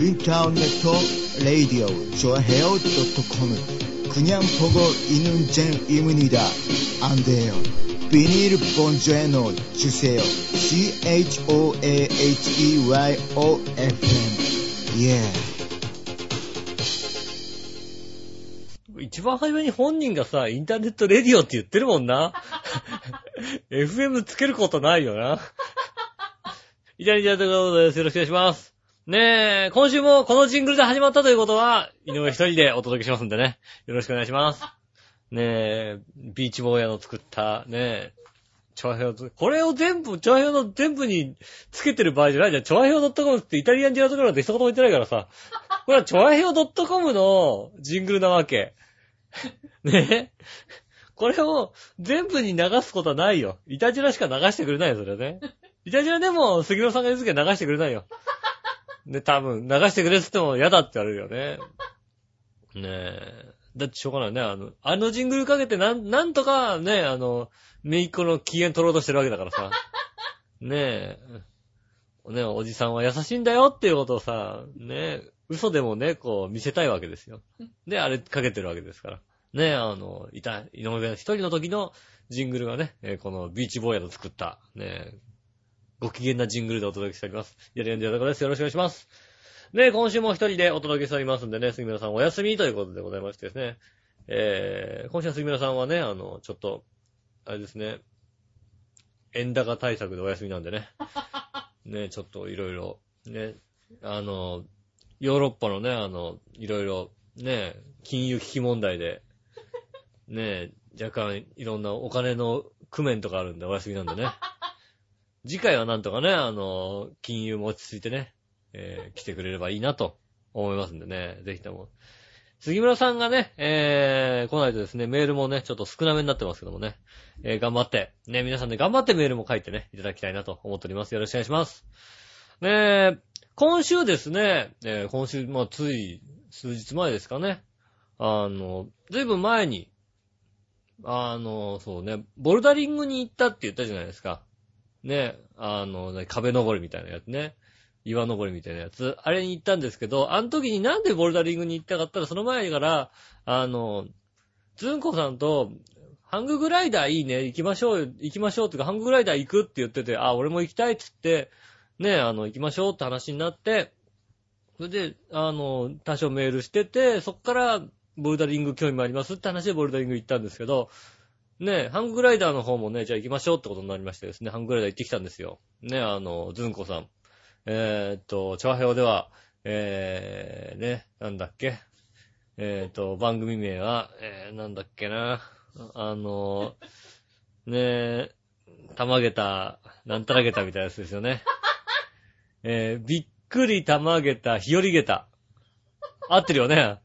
インターネット、レイディオ、ジョアヘオドットコム。クニャンポゴイヌんジェンイムニダ、アンデヨ。ビニールボンジョエノ、ジュセヨ。CHOAHEYOFM。イェー。一番初めに本人がさ、インターネットレディオって言ってるもんな。FM つけることないよな。イタリアでございます。よろしくお願いします。ねえ、今週もこのジングルで始まったということは、井上一人でお届けしますんでね。よろしくお願いします。ねえ、ビーチ坊やの作った、ねえ、チョアヘオ、これを全部、チョアヘオの全部につけてる場合じゃないじゃん。チョアヘオ .com ってイタリアンジェラートクラブって一言も言ってないからさ。これはチョアヘオ .com のジングルなわけ。ねえこれを全部に流すことはないよ。イタジラしか流してくれないよ、それはね。イタジラでも杉村さんが言うときは流してくれないよ。で、多分、流してくれって言っても嫌だって言われるよね。ねえ。だってしょうがないね。あの、あのジングルかけてなん、なんとかね、あの、めいっ子の機嫌取ろうとしてるわけだからさ。ねえ。ねおじさんは優しいんだよっていうことをさ、ね嘘でもね、こう見せたいわけですよ。で、あれかけてるわけですから。ねあの、いた、井上が一人の時のジングルがね、えーこのビーチボーヤの作った、ねご機嫌なジングルでお届けしております。やりやんでやだからです。よろしくお願いします。ね今週も一人でお届けしておりますんでね、杉村さんお休みということでございましてですね。えー、今週は杉村さんはね、あの、ちょっと、あれですね、円高対策でお休みなんでね。ねちょっといろいろ、ね、あの、ヨーロッパのね、あの、いろいろ、ね、金融危機問題で、ね、若干いろんなお金の工面とかあるんでお休みなんでね。次回はなんとかね、あの、金融も落ち着いてね、えー来てくれればいいなと思いますんでね、ぜひとも。杉村さんがね、えー、来ないとですね、メールもね、ちょっと少なめになってますけどもね、えー頑張って、ね、皆さんで頑張ってメールも書いてね、いただきたいなと思っております。よろしくお願いします。ねえ、今週ですね、えー今週、まあ、つい数日前ですかね、あの、ずいぶん前に、あの、そうね、ボルダリングに行ったって言ったじゃないですか。ね、あの、壁登りみたいなやつね。岩登りみたいなやつ。あれに行ったんですけど、あの時になんでボルダリングに行ったかったら、その前から、あの、ズンコさんと、ハンググライダーいいね、行きましょう、行きましょうっていうか、ハンググライダー行くって言ってて、あ、俺も行きたいっつって、ね、あの、行きましょうって話になって、それで、あの、多少メールしてて、そっから、ボルダリング興味もありますって話でボルダリング行ったんですけど、ねえ、ハングライダーの方もね、じゃあ行きましょうってことになりましてですね、ハングライダー行ってきたんですよ。ねえ、あの、ズンコさん。えーっと、チョアヘオでは、えー、ね、なんだっけ？えーっと、番組名は、えー、なんだっけな？あの、ねえ、たまげた、なんたらげたみたいなやつですよね。えー、びっくりたまげた、ひよりげた。合ってるよね？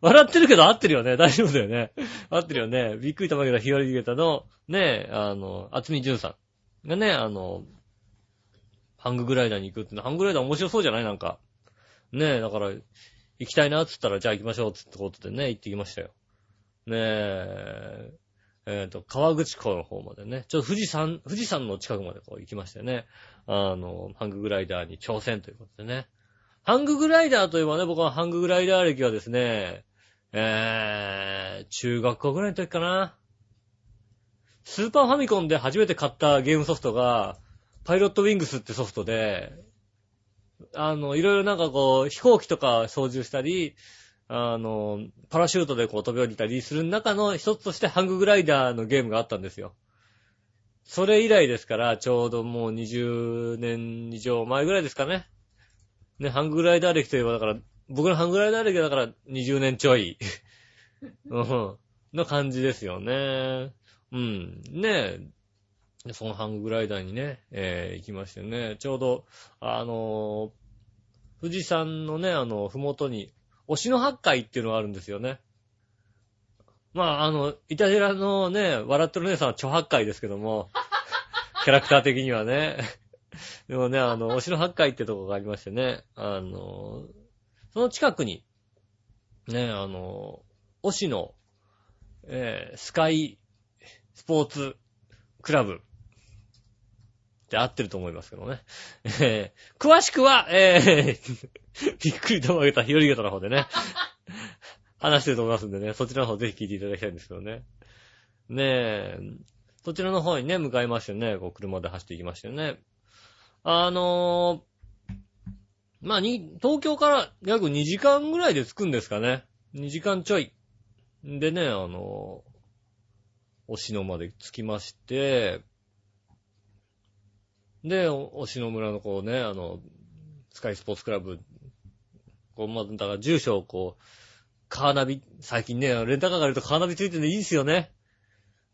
笑ってるけど合ってるよね。大丈夫だよね。合ってるよね。びっくりたまげた、ひよりげたの、ねえ、あの、厚みじゅんさんがね、あの、ハンググライダーに行くってのハンググライダー面白そうじゃない？なんか。ねえ、だから、行きたいなっつったら、じゃあ行きましょうつってことでね、行ってきましたよ。ねえ、えっ、と、川口湖の方までね、ちょっと富士山、富士山の近くまでこう行きましてね、あの、ハンググライダーに挑戦ということでね。ハンググライダーといえばね、僕はハンググライダー歴はですね、えー、中学校ぐらいの時かな。スーパーファミコンで初めて買ったゲームソフトが、パイロットウィングスってソフトで、あの、いろいろなんかこう、飛行機とか操縦したり、あの、パラシュートでこう飛び降りたりする中の一つとしてハンググライダーのゲームがあったんですよ。それ以来ですから、ちょうどもう20年以上前ぐらいですかね。ね、ハンググライダー歴といえばだから、僕のハンググライダー歴はだから20年ちょい。うん。の感じですよね。うん。ねえ。そのハンググライダーにね、えー行きましてね、ちょうど、あのー富士山のね、あの、ふもとに、押野八海っていうのがあるんですよね。まあ、あの、イタジラのね、笑ってる姉さんは超八海ですけども、キャラクター的にはね。でもね、あの、押野八海ってとこがありましてね、あの、その近くに、ね、あの、押野、えースカイスポーツクラブって合ってると思いますけどね。えー詳しくは、えー びっくりと曲げた日和型の方でね、話してると思いますんでね、そちらの方ぜひ聞いていただきたいんですけどね。ねえ、そちらの方にね、向かいましてね、こう車で走っていきましたよね。あのー、まあ、に、東京から約2時間ぐらいで着くんですかね。2時間ちょい。でね、あのー、押野まで着きまして、で、押野村のこうね、あの、スカイスポーツクラブ、こう、まだから住所をこう、カーナビ、最近ね、レンタカーがあるとカーナビついてるのいいですよね。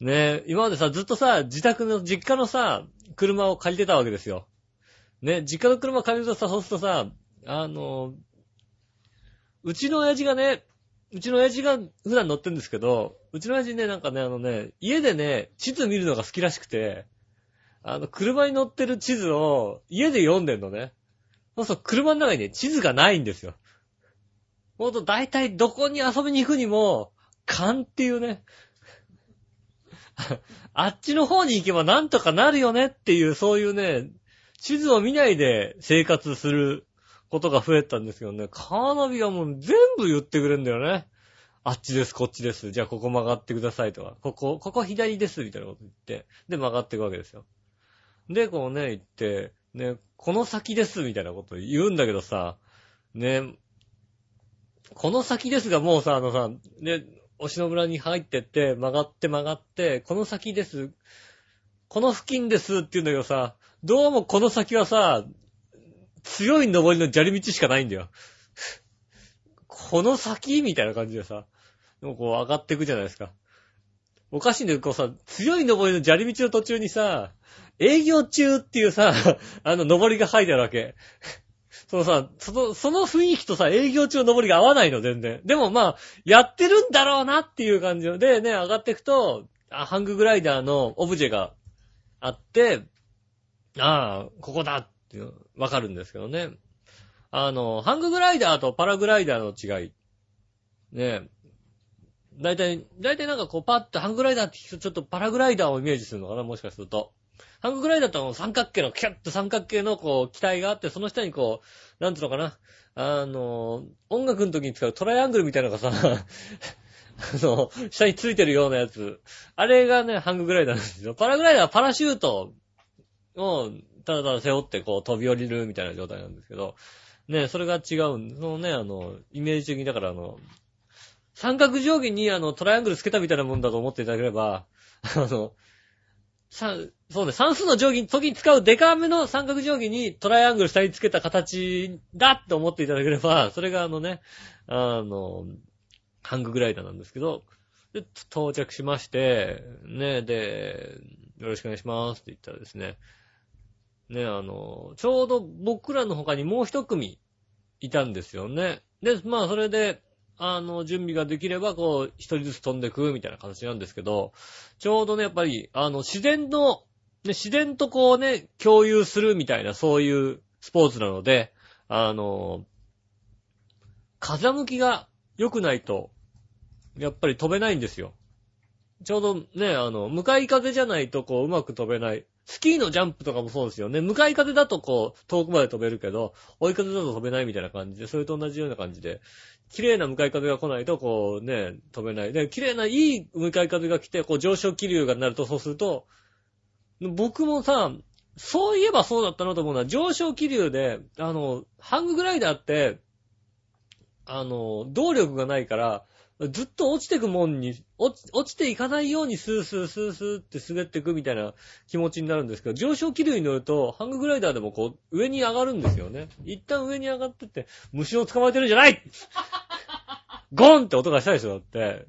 ね今までさ、ずっとさ、自宅の、実家のさ、車を借りてたわけですよ。ね、実家の車借りるとさ、そうするとさ、あの、うちの親父がね、うちの親父が普段乗ってるんですけど、うちの親父ね、なんかね、あのね、家でね、地図見るのが好きらしくて、あの、車に乗ってる地図を家で読んでんのね。そうそう、車の中にね、地図がないんですよ。ほんと、大体どこに遊びに行くにも、勘っていうね。あっちの方に行けばなんとかなるよねっていう、そういうね、地図を見ないで生活することが増えたんですけどね、カーナビがもう全部言ってくれるんだよね。あっちです、こっちです。じゃあここ曲がってくださいとか、ここ、ここ左です、みたいなこと言って、で曲がっていくわけですよ。で、こうね、行って、ね、この先です、みたいなこと言うんだけどさ、ね、この先ですがもうさ、あのさ、ね、押野村に入ってって、曲がって曲がって、この先です、この付近ですって言うんだけどさ、どうもこの先はさ、強い登りの砂利道しかないんだよ。この先みたいな感じでさ、でもこう上がっていくじゃないですか。おかしいんだよ、こうさ、強い登りの砂利道の途中にさ、営業中っていうさ、あの登りが書いてあるわけ。そのさ、その、その雰囲気とさ、営業中の登りが合わないの、全然。でもまあ、やってるんだろうなっていう感じでね、上がっていくと、ハンググライダーのオブジェがあって、ああ、ここだって、わかるんですけどね。あの、ハンググライダーとパラグライダーの違い。ねえだいたい、だいたいなんかこうパッとハンググライダーって聞くとちょっとパラグライダーをイメージするのかなもしかすると。ハンググライダーと三角形の、キャッと三角形のこう、機体があって、その下にこう、なんつうのかな。あの、音楽の時に使うトライアングルみたいなのがさ、あの、下についてるようなやつ。あれがね、ハンググライダーなんですよ。パラグライダーはパラシュートを、ただただ背負ってこう飛び降りるみたいな状態なんですけど、ね、それが違うん。そのね、あの、イメージ的にだからあの、三角定規にあの、トライアングルつけたみたいなもんだと思っていただければ、あの、さ、そうね、算数の定規、時に使うデカめの三角定規にトライアングル下につけた形だって思っていただければ、それがあのね、あの、ハンググライダーなんですけど、で、到着しまして、ね、で、よろしくお願いしますって言ったらですね、ね、あの、ちょうど僕らの他にもう一組いたんですよね。で、まあそれで、あの、準備ができれば、こう、一人ずつ飛んでくみたいな形なんですけど、ちょうどね、やっぱり、あの、自然の、ね、自然とこうね、共有するみたいな、そういうスポーツなので、あの、風向きが良くないと、やっぱり飛べないんですよ。ちょうどね、あの、向かい風じゃないとこう、うまく飛べない。スキーのジャンプとかもそうですよね。向かい風だとこう、遠くまで飛べるけど、追い風だと飛べないみたいな感じで、それと同じような感じで、綺麗な向かい風が来ないと、こうね、飛べない。で、綺麗ないい向かい風が来て、こう上昇気流がなると、そうすると、僕もさ、そういえばそうだったなと思うのは、上昇気流で、あの、ハンググライダーって、あの、動力がないから、ずっと落ちてくもんに、落ち、落ちていかないようにスースースースーって滑っていくみたいな気持ちになるんですけど、上昇気流に乗ると、ハンググライダーでもこう、上に上がるんですよね。一旦上に上がってって、虫を捕まえてるんじゃない ゴンって音がしたでしょ、だって。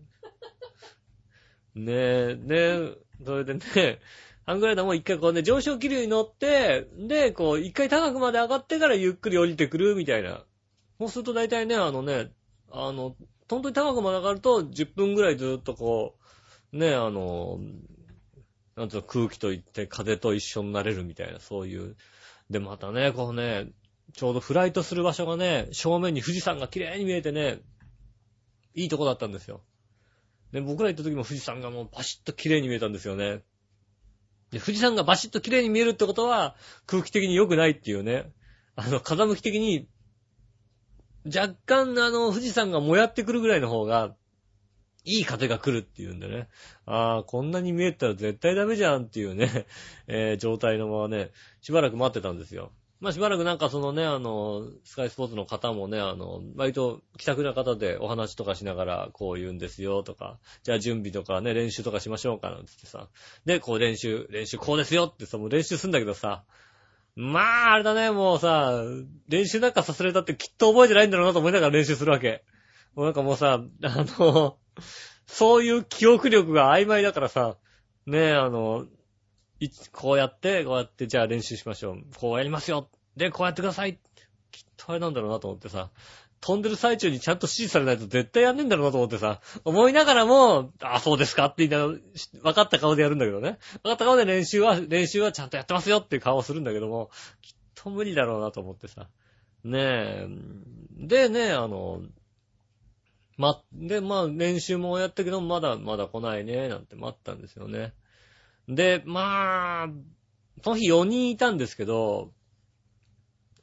ねえ、ねえ、それでね、ハンググライダーも一回こうね、上昇気流に乗って、で、こう、一回高くまで上がってからゆっくり降りてくるみたいな。そうすると大体ね、あのね、あの、本当に高くまで上がると、10分ぐらいずっとこう、ね、あの、なんつうの、空気といって風と一緒になれるみたいな、そういう。で、またね、こうね、ちょうどフライトする場所がね、正面に富士山が綺麗に見えてね、いいとこだったんですよ。で、僕ら行った時も富士山がもうバシッと綺麗に見えたんですよね。で、富士山がバシッと綺麗に見えるってことは、空気的に良くないっていうね。あの、風向き的に若干あの、富士山がもやってくるぐらいの方が、いい風が来るっていうんでね。ああ、こんなに見えたら絶対ダメじゃんっていうね、えー、状態のままね、しばらく待ってたんですよ。まあしばらくなんかそのね、あの、スカイスポーツの方もね、あの、割と気さくな方でお話とかしながらこう言うんですよとか、じゃあ準備とかね、練習とかしましょうかなんつってさ。で、こう練習、練習こうですよってさ、もう練習すんだけどさ、まあ、あれだね、もうさ、練習なんかさせられたってきっと覚えてないんだろうなと思いながら練習するわけ。もうなんかもうさ、あの、そういう記憶力が曖昧だからさ、ねえ、あの、こうやって、こうやって、じゃあ練習しましょう。こうやりますよ。で、こうやってください。きっとあれなんだろうなと思ってさ、飛んでる最中にちゃんと指示されないと絶対やんねえんだろうなと思ってさ、思いながらも、あ、そうですかって言いながら、分かった顔でやるんだけどね。分かった顔で練習は、練習はちゃんとやってますよっていう顔をするんだけども、きっと無理だろうなと思ってさ。ねえ。でね、あの、ま、で、まあ、練習もやったけど、まだ、まだ来ないね、なんて待ったんですよね。で、まあ、その日4人いたんですけど、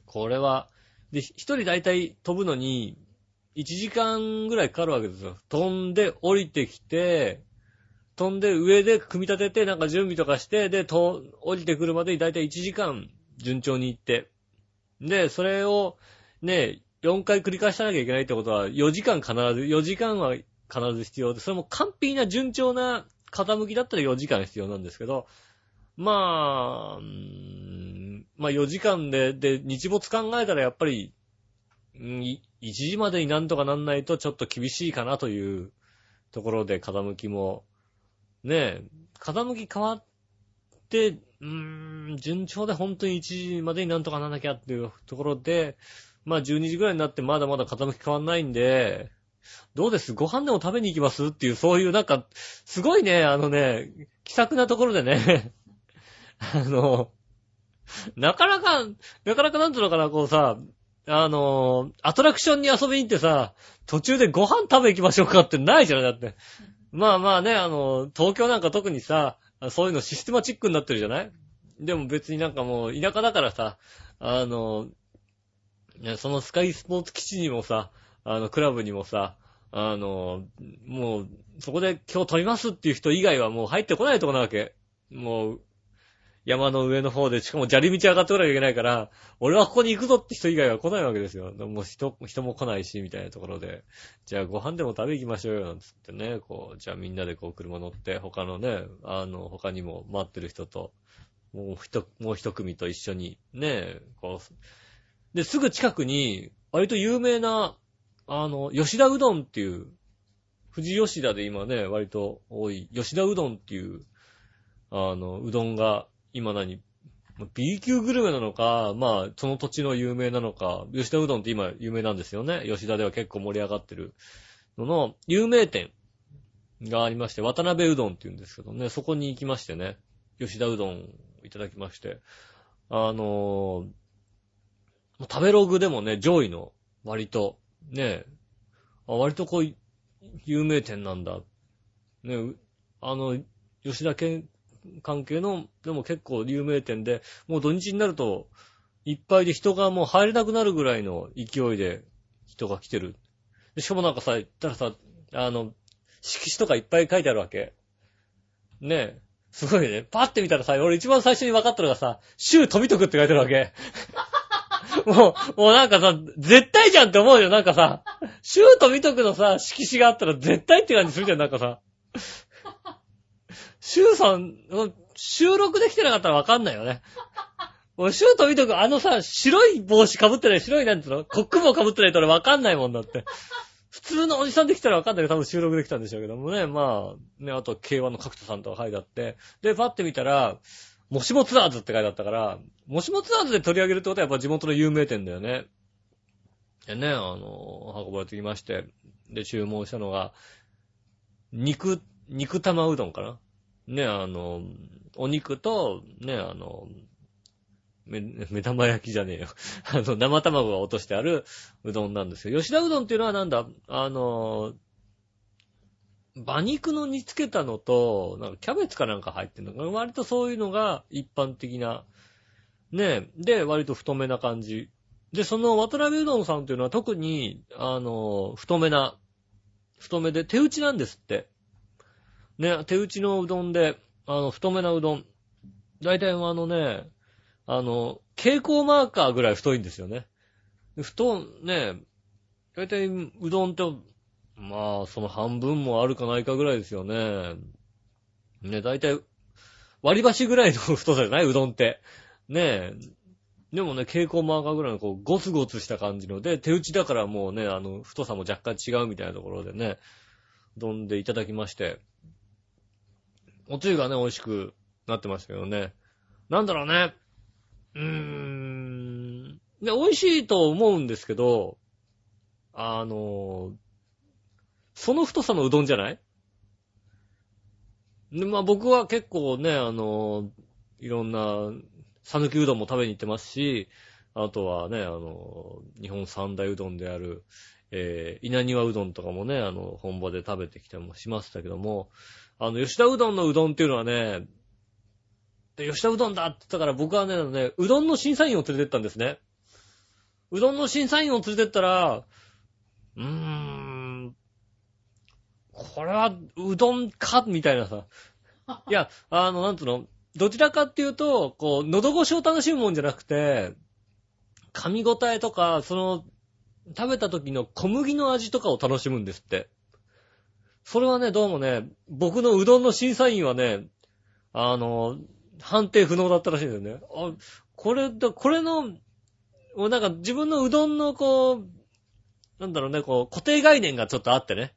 これは、で、一人だいたい飛ぶのに、1時間ぐらいかかるわけですよ。飛んで降りてきて、飛んで上で組み立てて、なんか準備とかして、で、と、降りてくるまでにだいたい1時間順調に行って。で、それを、ね、4回繰り返さなきゃいけないってことは、4時間必ず、4時間は必ず必要で、それも完璧な順調な傾きだったら4時間必要なんですけど、まあ、まあ4時間で、で、日没考えたらやっぱり、1時までになんとかなんないとちょっと厳しいかなというところで傾きも、ねえ、傾き変わって、うーん、順調で本当に1時までになんとかなんなきゃっていうところで、まあ12時ぐらいになってまだまだ傾き変わんないんで、どうです？ご飯でも食べに行きます？っていう、そういうなんか、すごいね、あのね、気さくなところでね。あの、なかなか、なかなかなんつうのかな、こうさ、あの、アトラクションに遊びに行ってさ、途中でご飯食べ行きましょうかってないじゃないだって。まあまあね、あの、東京なんか特にさ、そういうのシステマチックになってるじゃない？でも別になんかもう田舎だからさ、あの、そのスカイスポーツ基地にもさ、あの、クラブにもさ、あの、もう、そこで今日飛びますっていう人以外はもう入ってこないとこなわけ。もう、山の上の方で、しかも砂利道上がってこなきゃいけないから、俺はここに行くぞって人以外は来ないわけですよ。もう人、人も来ないし、みたいなところで。じゃあご飯でも食べ行きましょうよ、なんつってね、こう、じゃあみんなでこう車乗って、他のね、あの、他にも待ってる人と、もう一、もう一組と一緒に、ね、こう、で、すぐ近くに、割と有名な、あの、吉田うどんっていう、富士吉田で今ね、割と多い、吉田うどんっていう、あの、うどんが、今何 ?B 級グルメなのか、まあ、その土地の有名なのか、吉田うどんって今有名なんですよね。吉田では結構盛り上がってるのの、有名店がありまして、渡辺うどんって言うんですけどね、そこに行きましてね、吉田うどんいただきまして、あのー、食べログでもね、上位の、割と、ね、割とこう、有名店なんだ。ね、あの、吉田県関係の、でも結構有名店で、もう土日になると、いっぱいで人がもう入れなくなるぐらいの勢いで人が来てる。しかもなんかさ、言ったらさ、あの、色紙とかいっぱい書いてあるわけ。ねえ。すごいね。パッて見たらさ、俺一番最初に分かったのがさ、週飛びとくって書いてるわけ。もう、もうなんかさ、絶対じゃんって思うよ。なんかさ、シュート見とくのさ、色紙があったら絶対って感じするじゃん、なんかさ。シューさん、収録できてなかったらわかんないよね。もうシュート見とく、あのさ、白い帽子被ってない、白いなんつうのコック帽被ってないとわかんないもんだって。普通のおじさんできたらわかんないけど、多分収録できたんでしょうけどもね。まあ、ね、あと、K1 の角田さんとか書いてあって。で、パッて見たら、もしもツアーズって書いてあったから、もしもツアーズで取り上げるってことはやっぱ地元の有名店だよね。でね、あの、運ばれてきまして、で、注文したのが、肉、肉玉うどんかなね、あの、お肉と、ね、あの、目、目玉焼きじゃねえよ。あの、生卵が落としてあるうどんなんですよ。吉田うどんっていうのはなんだ？あの、馬肉の煮つけたのと、なんかキャベツかなんか入ってるのか割とそういうのが一般的な、ねで、割と太めな感じで、その渡辺うどんさんっていうのは特に、あの、太めな、太めで手打ちなんですって。ね、手打ちのうどんで、あの、太めなうどん。大体あのね、あの、蛍光マーカーぐらい太いんですよね。太、ね、大体うどんって、まあ、その半分もあるかないかぐらいですよね。ね、大体、割り箸ぐらいの太さじゃない？うどんって。ねえ。でもね、蛍光マーカーぐらいのこう、ゴツゴツした感じので、手打ちだからもうね、あの、太さも若干違うみたいなところでね、うどんでいただきまして。おつゆがね、美味しくなってましたけどね。なんだろうね。うーん。ね、美味しいと思うんですけど、あの、その太さのうどんじゃない？で、まあ僕は結構ね、あの、いろんな、さぬきうどんも食べに行ってますし、あとはね、あの、日本三大うどんである、えー、稲庭うどんとかもね、あの、本場で食べてきたもしましたけども、あの、吉田うどんのうどんっていうのはね、吉田うどんだって言ったから僕はね、ね、うどんの審査員を連れてったんですね。うどんの審査員を連れてったら、うーん、これはうどんかみたいなさ。いや、あの、なんつうの、どちらかっていうと、こう、喉越しを楽しむもんじゃなくて、噛み応えとか、その、食べた時の小麦の味とかを楽しむんですって。それはね、どうもね、僕のうどんの審査員はね、あの、判定不能だったらしいんですよね。あ、これ、これの、なんか自分のうどんのこう、なんだろうね、こう、固定概念がちょっとあってね。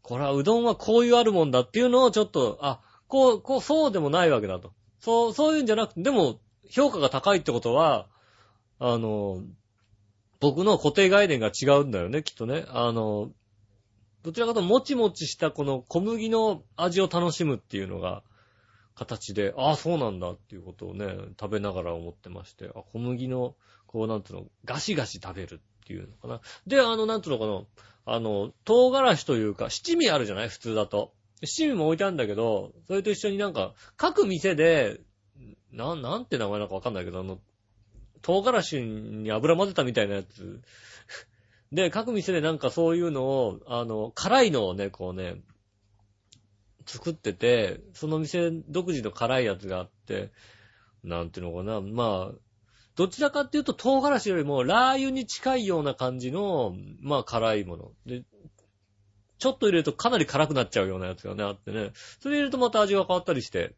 これはうどんはこういうあるもんだっていうのをちょっと、あ、こう、こう、そうでもないわけだと。そう、そういうんじゃなくて、でも、評価が高いってことは、あの、僕の固定概念が違うんだよね、きっとね。あの、どちらかというともちもちしたこの小麦の味を楽しむっていうのが、形で、ああ、そうなんだっていうことをね、食べながら思ってまして、あ、小麦の、こう、なんつうの、ガシガシ食べるっていうのかな。で、あの、なんつうのかな、あの、唐辛子というか、七味あるじゃない？普通だと。七味も置いてあるんだけど、それと一緒になんか、各店で、なん、なんて名前なんかわかんないけど、あの、唐辛子に油混ぜたみたいなやつ。で、各店でなんかそういうのを、あの、辛いのをね、こうね、作ってて、その店独自の辛いやつがあって、なんていうのかな、まあ、どちらかっていうと唐辛子よりもラー油に近いような感じの、まあ辛いもの。で、ちょっと入れるとかなり辛くなっちゃうようなやつがね、あってね。それ入れるとまた味が変わったりして。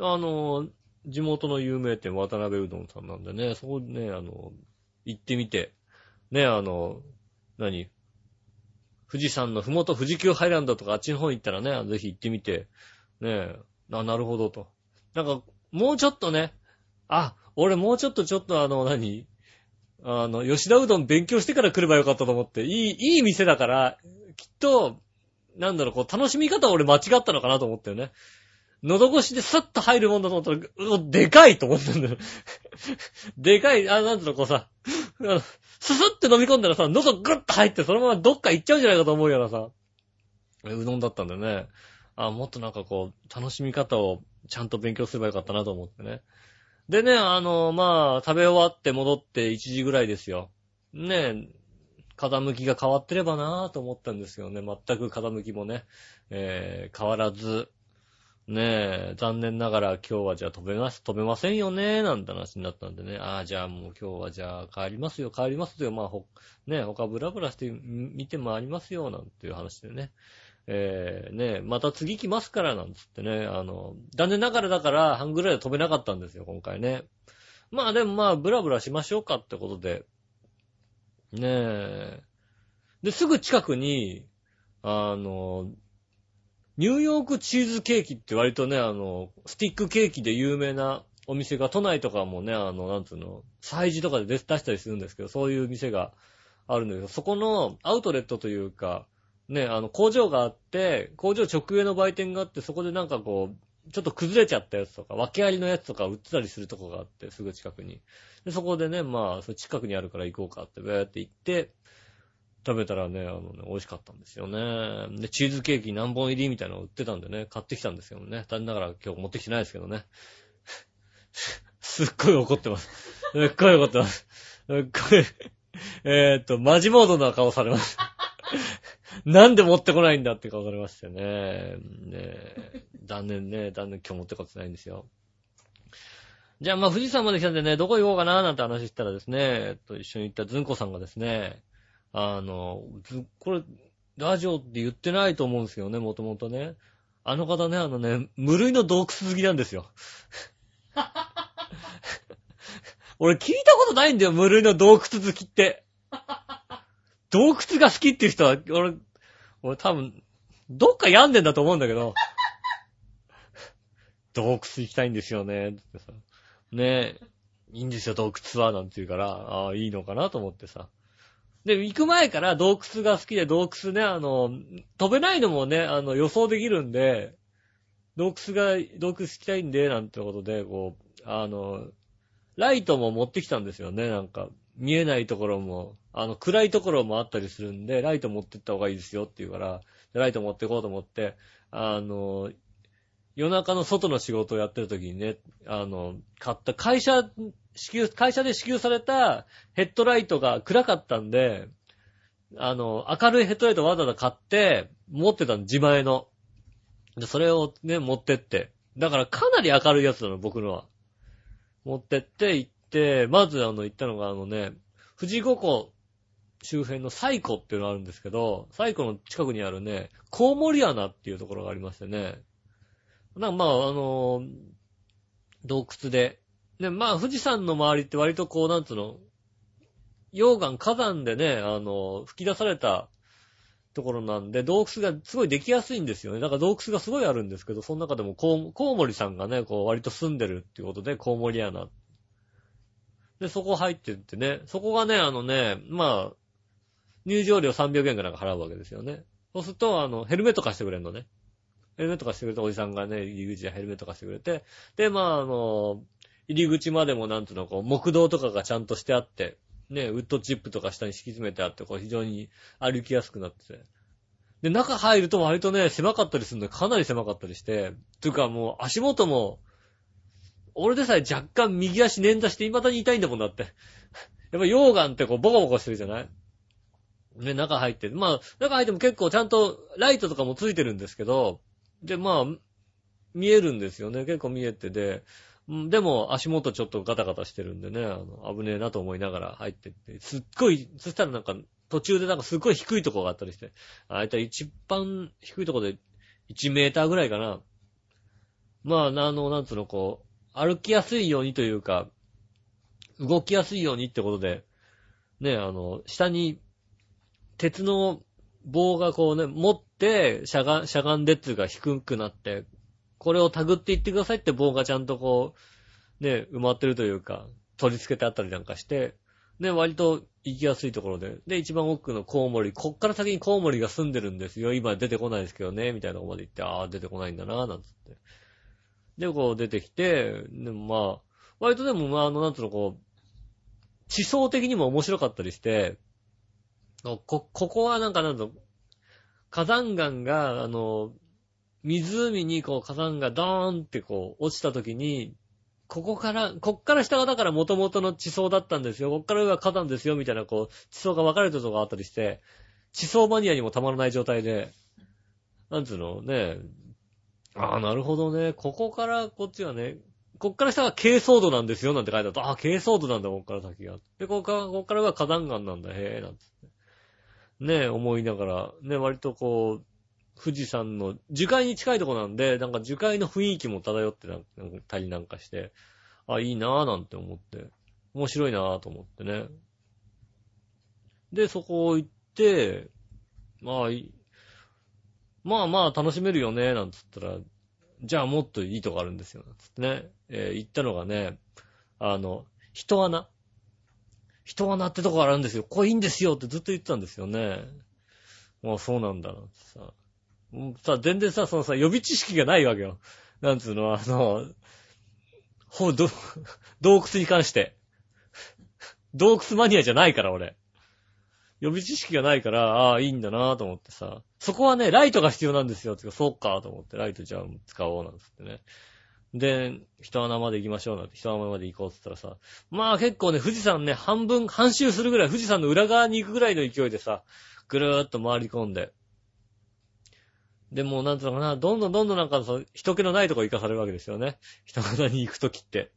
あの、地元の有名店渡辺うどんさんなんでね、そこね、あの、行ってみて、ね、あの、何？富士山のふもと富士急ハイランドとかあっちの方行ったらね、ぜひ行ってみて、ねえ、あ、なるほどと。なんか、もうちょっとね、あ、俺もうちょっとちょっとあの、何？あの、吉田うどん勉強してから来ればよかったと思って、いい、いい店だから、きっと、なんだろう、こう、楽しみ方俺間違ったのかなと思ったよね。喉越しでスッと入るもんだと思ったら、うでかいと思ったんだよ。でかい、あ、なんつうの、こうさ、あ のススって飲み込んだらさ、喉グッと入ってそのままどっか行っちゃうんじゃないかと思うようなさ、うどんだったんだよね。あ、もっとなんかこう、楽しみ方をちゃんと勉強すればよかったなと思ってね。でね、あの、まあ、食べ終わって戻って1時ぐらいですよ。ねえ、風向きが変わってればなぁと思ったんですよね。全く風向きもね、えー、変わらず、ねえ、残念ながら今日はじゃあ飛べます、飛べませんよね、なんて話になったんでね。ああ、じゃあもう今日はじゃあ帰りますよ、帰りますよ。まあ、ほ、ねえ、他ブラブラして見て回りますよ、なんていう話でね。えー、ねえ、また次来ますから、なんつってね。あの、残念ながらだから半ぐらいで飛べなかったんですよ、今回ね。まあでもまあ、ブラブラしましょうかってことで。ねえ。で、すぐ近くに、あの、ニューヨークチーズケーキって割とね、あの、スティックケーキで有名なお店が都内とかもね、あの、なんつうの、催事とかで出したりするんですけど、そういう店があるんだけど、そこのアウトレットというか、ね、あの、工場があって、工場直営の売店があって、そこでなんかこう、ちょっと崩れちゃったやつとか、訳ありのやつとか売ってたりするとこがあって、すぐ近くに。で、そこでね、まあ、そ近くにあるから行こうかって、べーって行って、食べたらね、あのね、美味しかったんですよね。で、チーズケーキ何本入りみたいなの売ってたんでね、買ってきたんですよね。残念ながら今日持ってきてないですけどね。すっごい怒ってます。すっごいこと。すすっごい、えっと、マジモードな顔されました。なんで持ってこないんだって顔されましたよね。ねえ残念ね。残念今日持ってこってないんですよ。じゃあまあ富士山まで来たんでね、どこ行こうかななんて話したらですね、えっと、一緒に行ったずんこさんがですね、あの、ずこれ、ラジオって言ってないと思うんですよね、もともとね。あの方ね、あのね、無類の洞窟好きなんですよ。俺聞いたことないんだよ、無類の洞窟好きって。洞窟が好きっていう人は、俺、俺多分、どっか病んでんだと思うんだけど、洞窟行きたいんですよね、ってさ。ねえ、いいんですよ、洞窟は、なんて言うから、ああ、いいのかなと思ってさ。で、行く前から洞窟が好きで、洞窟ね、あの、飛べないのもね、あの、予想できるんで、洞窟が、洞窟行きたいんで、なんてことで、こう、あの、ライトも持ってきたんですよね、なんか。見えないところも、あの、暗いところもあったりするんで、ライト持ってった方がいいですよって言うから、ライト持ってこうと思って、あの、夜中の外の仕事をやってる時にね、あの、買った会社、支給、会社で支給されたヘッドライトが暗かったんで、あの、明るいヘッドライトわざわざ買って、持ってたの、自前の。で、それをね、持ってって。だからかなり明るいやつなの、僕のは。持ってって行って、まずあの、行ったのがあのね、富士五湖周辺の西湖っていうのがあるんですけど、西湖の近くにあるね、コウモリ穴っていうところがありましてね。なんかまあ、あの洞窟で。ね、まあ、富士山の周りって割とこう、なんつうの、溶岩、火山でね、あの、吹き出されたところなんで、洞窟がすごいできやすいんですよね。だから洞窟がすごいあるんですけど、その中でもコウコウモリさんがね、こう割と住んでるっていうことで、コウモリ穴。で、そこ入ってってね、そこがね、あのね、まあ、入場料300円かなんか払うわけですよね。そうすると、あの、ヘルメット貸してくれるのね。ヘルメット貸してくれたおじさんがね、入り口でヘルメット貸してくれて、で、まあ、あの、入り口までもなんていうの、こう、木道とかがちゃんとしてあって、ね、ウッドチップとか下に敷き詰めてあって、こう、非常に歩きやすくなってて。で、中入ると割とね、狭かったりするの、かなり狭かったりして、というかもう足元も、俺でさえ若干右足捻挫して未だに痛いんだもんだって。やっぱ溶岩ってこうボコボコしてるじゃない？ね、中入って。まあ、中入っても結構ちゃんとライトとかもついてるんですけど、で、まあ、見えるんですよね。結構見えてで、うんでも足元ちょっとガタガタしてるんでね、あの、危ねえなと思いながら入ってって、すっごい、そしたらなんか途中でなんかすっごい低いとこがあったりして、あいたい一番低いとこで1メーターぐらいかな。まあ、あの、なんつうの、こう、歩きやすいようにというか、動きやすいようにってことで、ね、あの、下に鉄の棒がこうね、持って、しゃが、しゃがんでっていうか低くなって、これを手繰っていってくださいって棒がちゃんとこう、ね、埋まってるというか、取り付けてあったりなんかして、ね、割と行きやすいところで。で、一番奥のコウモリ、こっから先にコウモリが住んでるんですよ。今出てこないですけどね、みたいなとこまで行って、ああ、出てこないんだな、なんつって。で、こう出てきて、でもまあ、割とでも、まあ、あの、なんつうの、こう、地層的にも面白かったりして、こ、ここはなんかなんと、火山岩が、あの、湖にこう火山がドーンってこう落ちた時に、ここから、こっから下がだから元々の地層だったんですよ。こっから上は火山ですよ、みたいなこう、地層が分かれてるとこがあったりして、地層マニアにもたまらない状態で、なんつうのね、ああ、なるほどね。ここからこっちはね、こっから下が軽層度なんですよ、なんて書いてあった。ああ、軽層度なんだ、こっから先が。で、ここから、こっからは火山岩なんだ、へえ、なんつって。ねえ、思いながら、ね、割とこう、富士山の樹海に近いとこなんで、なんか樹海の雰囲気も漂ってたりなんかして、あ、いいなぁなんて思って、面白いなぁと思ってね。で、そこを行って、まあ、まあまあ楽しめるよね、なんつったら、じゃあもっといいとこあるんですよ、なんつってね。えー行ったのがね、あの、人穴。人穴ってとこあるんですよ。これいいんですよってずっと言ってたんですよね。まあそうなんだ、なんてさ。うさ、全然さ、そのさ、予備知識がないわけよ。なんつうの、あの、ほ、ど、洞窟に関して。洞窟マニアじゃないから、俺。予備知識がないから、ああ、いいんだなと思ってさ。そこはね、ライトが必要なんですよ。つうかそうか、と思って、ライトじゃあ使おう、なんつってね。で、人穴まで行きましょうなんて、人穴まで行こうって言ったらさ、まあ結構ね、富士山ね、半分、半周するぐらい、富士山の裏側に行くぐらいの勢いでさ、ぐるーっと回り込んで。で、もうなんつうのかな、どんどんどんどんなんかそう、人気のないとこ行かされるわけですよね。人穴に行くときって。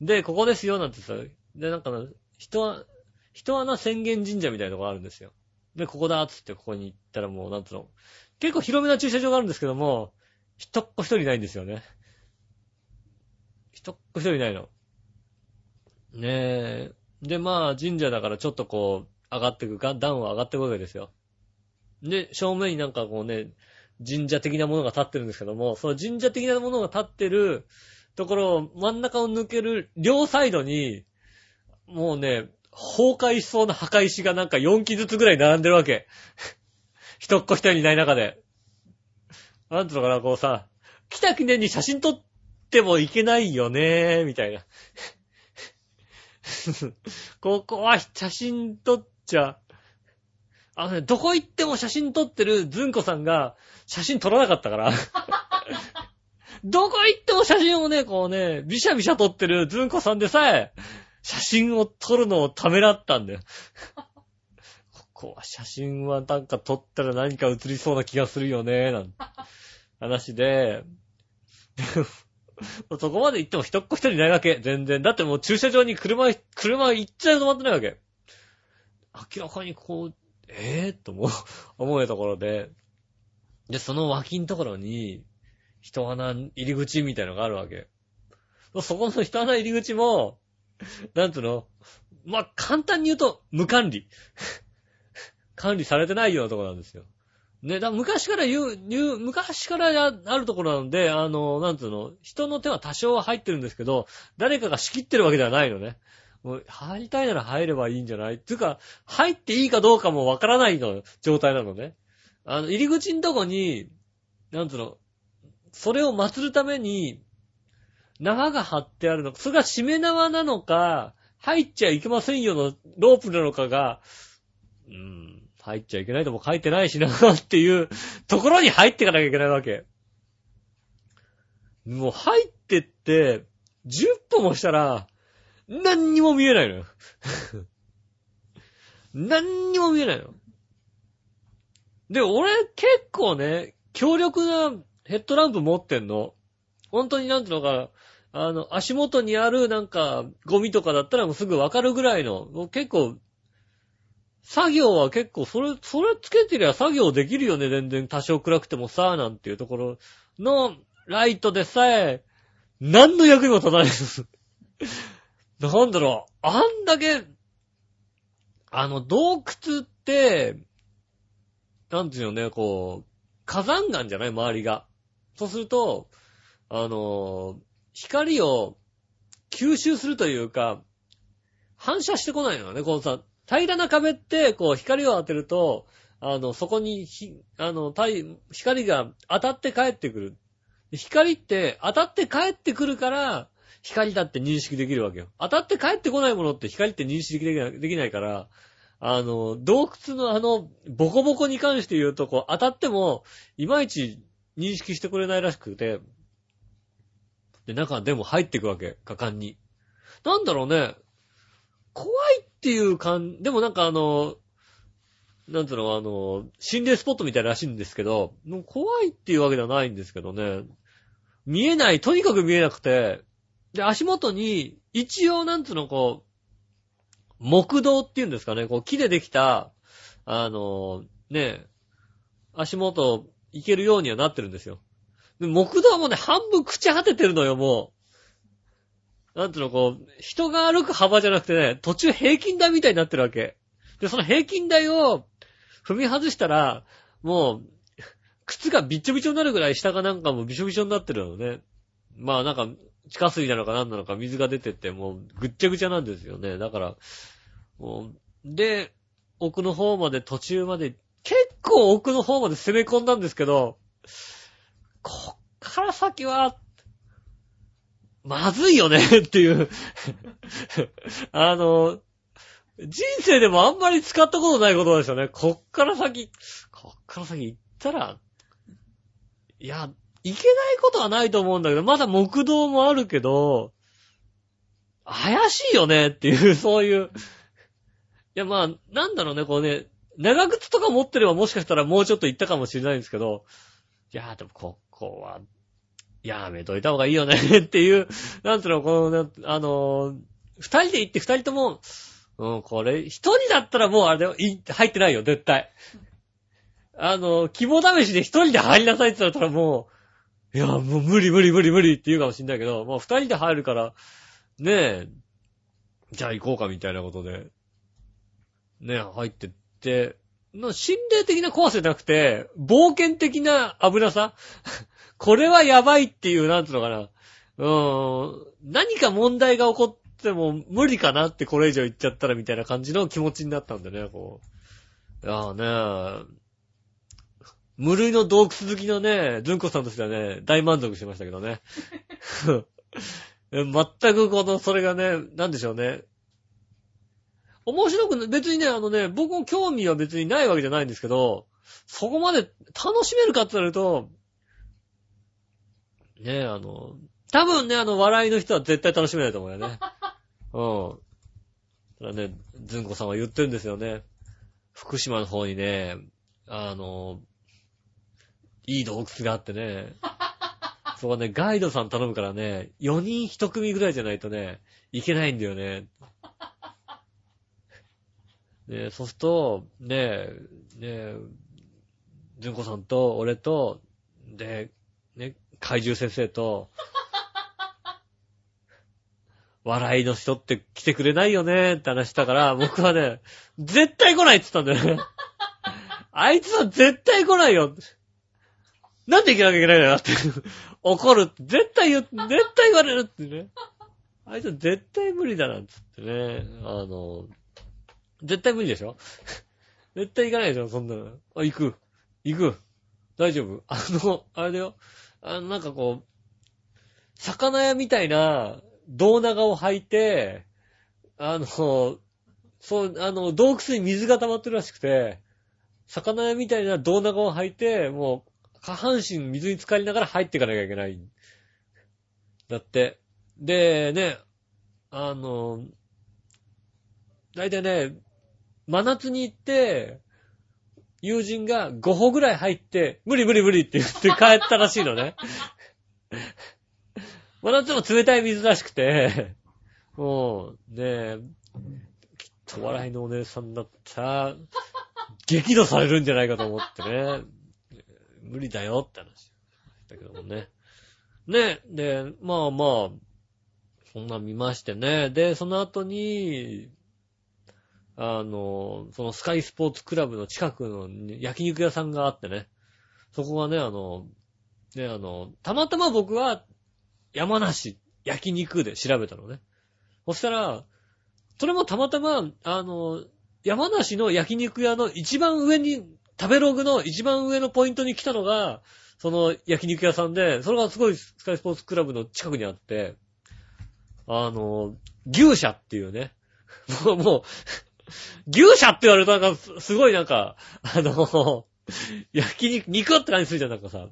で、ここですよ、なんてさ、で、なんかな、人は、人穴宣言神社みたいなとこあるんですよ。で、ここだつってここに行ったらもう、なんつうの、結構広めな駐車場があるんですけども、一っ子一人いないんですよね。一っ子一人いないの？ねえ。で、まあ、神社だからちょっとこう、上がってくか、段は上がってくわけですよ。で、正面になんかこうね、神社的なものが立ってるんですけども、その神社的なものが立ってるところを真ん中を抜ける両サイドに、もうね、崩壊しそうな墓石がなんか4基ずつぐらい並んでるわけ。一っ子一人いない中で。なんつうのかな、こうさ、来た記念に写真撮っててもいけないよねみたいな。ここは写真撮っちゃ、あのね、どこ行っても写真撮ってるずんこさんが写真撮らなかったから。どこ行っても写真をね、こうね、ビシャビシャ撮ってるずんこさんでさえ、写真を撮るのをためらったんだよ。ここは写真はなんか撮ったら何か映りそうな気がするよね、なんて話で、そこまで行っても一っ子一人いないわけ、全然。だってもう駐車場に車、車行っちゃうと止まってないわけ。明らかにこう、ええー、と思う、思うところで、で、その脇のところに、人穴入り口みたいのがあるわけ。そこの人穴入り口も、なんつうの？ま、簡単に言うと、無管理。管理されてないようなとこなんですよ。ね、だ昔から言う、言う、昔からあるところなので、あの、なんつうの、人の手は多少は入ってるんですけど、誰かが仕切ってるわけではないのね。もう入りたいなら入ればいいんじゃない？っていうか、入っていいかどうかもわからないの、状態なのね。あの、入り口のとこに、なんつうの、それを祀るために、縄が張ってあるのか、それが締め縄なのか、入っちゃいけませんよのロープなのかが、うーん、入っちゃいけないとも書いてないしな、っていうところに入っていかなきゃいけないわけ。もう入ってって、10歩もしたら、何にも見えないのよ。何にも見えないの。で、俺結構ね、強力なヘッドランプ持ってんの。本当になんていうのか、あの、足元にあるなんか、ゴミとかだったらもうすぐわかるぐらいの、もう結構、作業は結構、それ、それつけてりゃ作業できるよね、全然。多少暗くてもさ、なんていうところ。のライトでさえ、何の役にも立たないです。なんだろう、あんだけ、あの、洞窟って、なんていうのね、こう、火山岩じゃない？周りが。そうすると、あの、光を吸収するというか、反射してこないのね、このさ、平らな壁って、こう、光を当てると、あの、そこに、ひ、あの、光が当たって帰ってくる。光って当たって帰ってくるから、光だって認識できるわけよ。当たって帰ってこないものって光って認識できないできないから、あの、洞窟のあの、ボコボコに関して言うと、こう、当たっても、いまいち認識してくれないらしくて、で、中でも入ってくわけ、果敢に。なんだろうね、怖いっっていう感、でもなんかあの、なんつうの、あの、心霊スポットみたいらしいんですけど、怖いっていうわけではないんですけどね。見えない、とにかく見えなくて、で、足元に、一応なんつうの、こう、木道っていうんですかね、こう、木でできた、あの、ね、足元行けるようにはなってるんですよ。で木道もね、半分朽ち果ててるのよ、もう。なんつうの、こう、人が歩く幅じゃなくてね、途中平均台みたいになってるわけ。で、その平均台を踏み外したら、もう、靴がびっちょびちょになるぐらい下がなんかもうびしょびしょになってるのね。まあなんか、地下水なのか何なのか水が出てってもうぐっちゃぐちゃなんですよね。だから、もう、で、奥の方まで途中まで、結構奥の方まで攻め込んだんですけど、こっから先は、まずいよね っていうあの、人生でもあんまり使ったことないことですよね。こっから先、こっから先行ったら、いや、いけないことはないと思うんだけど、まだ木道もあるけど、怪しいよねっていう、そういう。いや、まあ、なんだろうね、こうね、長靴とか持ってればもしかしたらもうちょっと行ったかもしれないんですけど、いや、でもここは、やめといた方がいいよね っていう、なんつうの、この、あの二人で行って二人とも、うん、これ、一人だったらもうあれだよ、入ってないよ、絶対。あの、希望試しで一人で入りなさいって言ったらもう、いや、もう無理無理無理無理って言うかもしんないけど、もう二人で入るから、ねえ、じゃあ行こうかみたいなことで、ねえ、入ってって、の心霊的な怖さじゃなくて、冒険的な危なさこれはやばいっていう、なんつうのかな。うーん、何か問題が起こっても無理かなってこれ以上言っちゃったらみたいな感じの気持ちになったんでね、こう。いやーね無類の洞窟好きのね、ずんこさんとしてはね、大満足しましたけどね。全くこの、それがね、なんでしょうね。面白く、別にね、あのね、僕も興味は別にないわけじゃないんですけど、そこまで楽しめるかって言われると、ねえ、あの、多分ね、あの、笑いの人は絶対楽しめないと思うよね。うん。ただね、ずんこさんは言ってるんですよね。福島の方にね、あの、いい洞窟があってね、そこはね、ガイドさん頼むからね、4人1組ぐらいじゃないとね、行けないんだよね。ねそうすると、ねねずんこさんと俺と、で、ね、怪獣先生と、笑いの人って来てくれないよねって話したから、僕はね、絶対来ないって言ったんだよね。あいつは絶対来ないよ。なんで行けなきゃいけないんだよって。怒る。絶対言、絶対言われるってね。あいつは絶対無理だなんつってね。あの、絶対無理でしょ？絶対行かないでしょそんなの。あ、行く。行く。大丈夫。あの、あれだよ。あの、なんかこう、魚屋みたいな胴長を履いて、あの、そう、あの、洞窟に水が溜まってるらしくて、魚屋みたいな胴長を履いて、もう、下半身水に浸かりながら入っていかなきゃいけない。だって。で、ね、あの、だいたいね、真夏に行って、友人が5歩ぐらい入って、無理無理無理って言って帰ったらしいのね。真夏も冷たい水らしくて、もう、ねえきっと笑いのお姉さんだったら、激怒されるんじゃないかと思ってね。無理だよって話だけどもね。ねえ、で、まあまあ、そんな見ましてね。で、その後に、あの、そのスカイスポーツクラブの近くの焼肉屋さんがあってね。そこがね、あの、ね、あの、たまたま僕は山梨焼肉で調べたのね。そしたら、それもたまたま、あの、山梨の焼肉屋の一番上に、食べログの一番上のポイントに来たのが、その焼肉屋さんで、それがすごいスカイスポーツクラブの近くにあって、あの、牛舎っていうね。もう、もう、牛舎って言われるとなんか、すごいなんか、あの、焼肉、肉って感じするじゃん、なんかさ。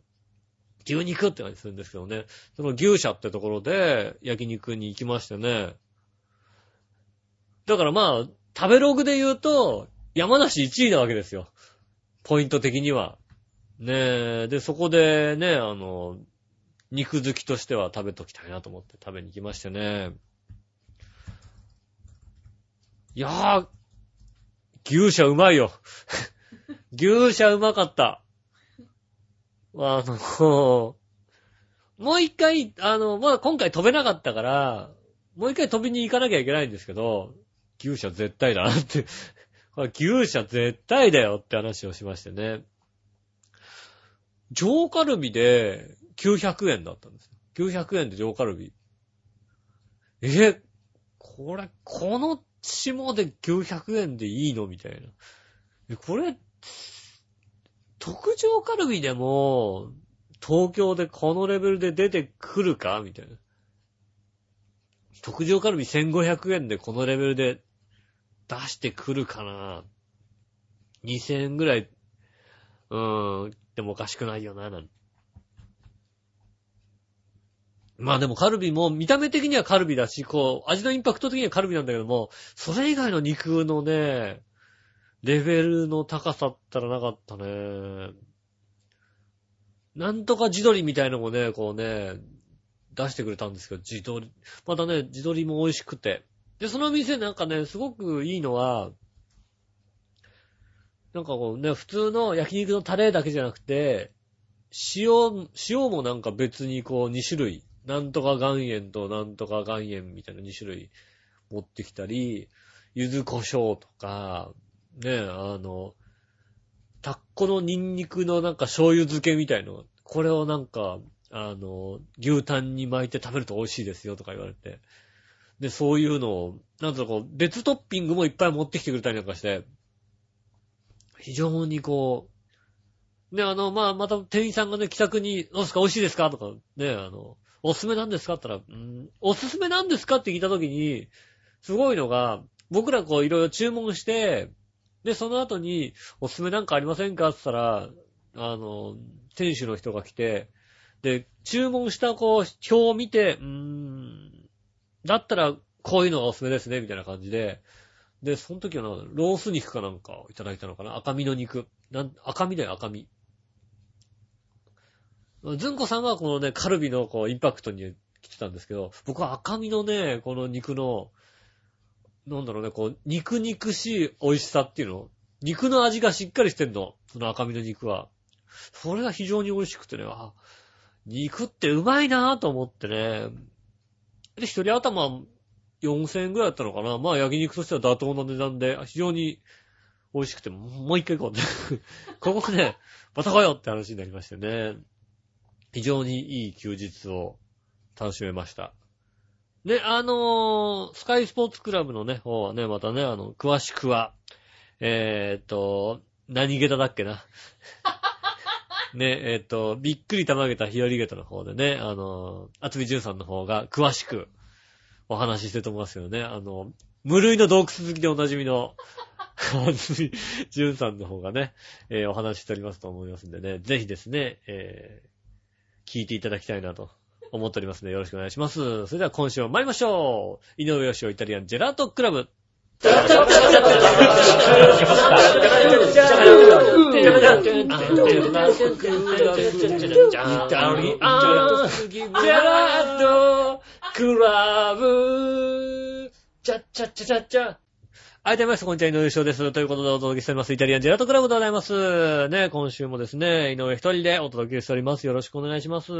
牛肉って感じするんですけどね。その牛舎ってところで焼肉に行きましてね。だからまあ、食べログで言うと、山梨1位なわけですよ。ポイント的には。ねえ。で、そこでね、あの、肉好きとしては食べときたいなと思って食べに行きましてね。いやー、牛舎うまいよ。牛舎うまかった。あの、もう一回、あの、まあ、今回飛べなかったから、もう一回飛びに行かなきゃいけないんですけど、牛舎絶対だなって。牛舎絶対だよって話をしましてね。上カルビで900円だったんです。900円で上カルビ。え、これ、この霜で900円でいいの？みたいな。これ、特上カルビでも、東京でこのレベルで出てくるか？みたいな。特上カルビ1500円でこのレベルで出してくるかな ?2000 円ぐらい、うーん、でもおかしくないよな、なんてまあでもカルビも見た目的にはカルビだし、こう、味のインパクト的にはカルビなんだけども、それ以外の肉のね、レベルの高さったらなかったね。なんとか地鶏みたいのもね、こうね、出してくれたんですけど、地鶏。またね、地鶏も美味しくて。で、その店なんかね、すごくいいのは、なんかこうね、普通の焼肉のタレだけじゃなくて、塩、塩もなんか別にこう2種類、なんとか岩塩となんとか岩塩みたいな2種類持ってきたり、柚子胡椒とか、ね、あの、タッコのニンニクのなんか醤油漬けみたいの、これをなんか、あの、牛タンに巻いて食べると美味しいですよとか言われて。で、そういうのを、なんとこう、別トッピングもいっぱい持ってきてくれたりなんかして、非常にこう、ね、あの、まあ、また店員さんがね、気さくに、どうですか？美味しいですか？とか、ね、あの、おすすめなんですか？って言ったら、うん、おすすめなんですか？って聞いたときに、すごいのが、僕らこういろいろ注文して、で、その後に、おすすめなんかありませんか？って言ったら、あの、店主の人が来て、で、注文したこう、表を見て、うーん、だったら、こういうのがおすすめですね、みたいな感じで、で、その時はロース肉かなんかをいただいたのかな？赤身の肉。なん、赤身だよ、赤身。ずんこさんはこのね、カルビのこう、インパクトに来てたんですけど、僕は赤身のね、この肉の、なんだろうね、こう、肉肉しい美味しさっていうの肉の味がしっかりしてんの。その赤身の肉は。それが非常に美味しくてね、あ、肉ってうまいなぁと思ってね。で、一人頭4000円ぐらいだったのかな。まあ焼肉としては妥当な値段で、非常に美味しくて、もう一回行こうって。ここね、また来よって話になりましてね。非常にいい休日を楽しめました。で、あのー、スカイスポーツクラブのね、方はね、またね、あの、詳しくは、えー、っと、何下駄だっけな。ね、えー、っと、びっくり玉げた日和下駄の方でね、あのー、厚み淳さんの方が詳しくお話ししてると思いますよね。あの、無類の洞窟好きでおなじみの、厚み淳さんの方がね、えー、お話ししておりますと思いますんでね、ぜひですね、えー、聞いていただきたいなと思っておりますので、よろしくお願いします。それでは今週も参りましょう。井上義雄イタリアンジェラートクラブ。クラブチャッチャッチャチャッチャはい、どうも、こんにちは、井上翔です。ということでお届けしております。イタリアンジェラートクラブでございます。ね、今週もですね、井上一人でお届けしております。よろしくお願いします。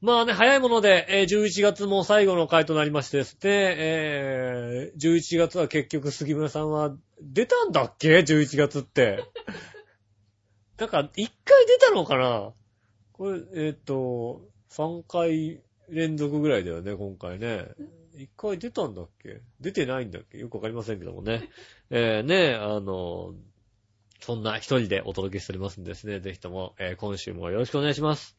まあね、早いもので、えー、11月も最後の回となりましてですね、えー、11月は結局杉村さんは出たんだっけ ?11 月って。なんか、1回出たのかな？これ、えっ、ー、と、3回連続ぐらいだよね、今回ね。一回出たんだっけ？出てないんだっけ？よくわかりませんけどもね。えー、ね、あの、そんな一人でお届けしておりますんですね。ぜひとも、えー、今週もよろしくお願いします。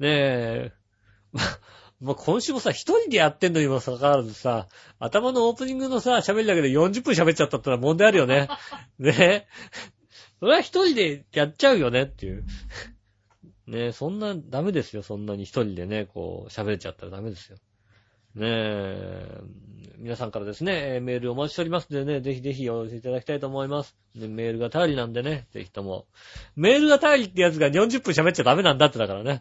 ねえ、ま、まあ、今週もさ、一人でやってんのにもかかわらずさ、頭のオープニングのさ、喋りだけで40分喋っちゃったったら問題あるよね。ねそれは一人でやっちゃうよねっていう。ねそんな、ダメですよ。そんなに一人でね、こう、喋れちゃったらダメですよ。ねえ、皆さんからですね、メールお待ちしておりますのでね、ぜひぜひお寄せいただきたいと思います。ね、メールが頼りなんでね、ぜひとも。メールが頼りってやつが40分喋っちゃダメなんだってだからね。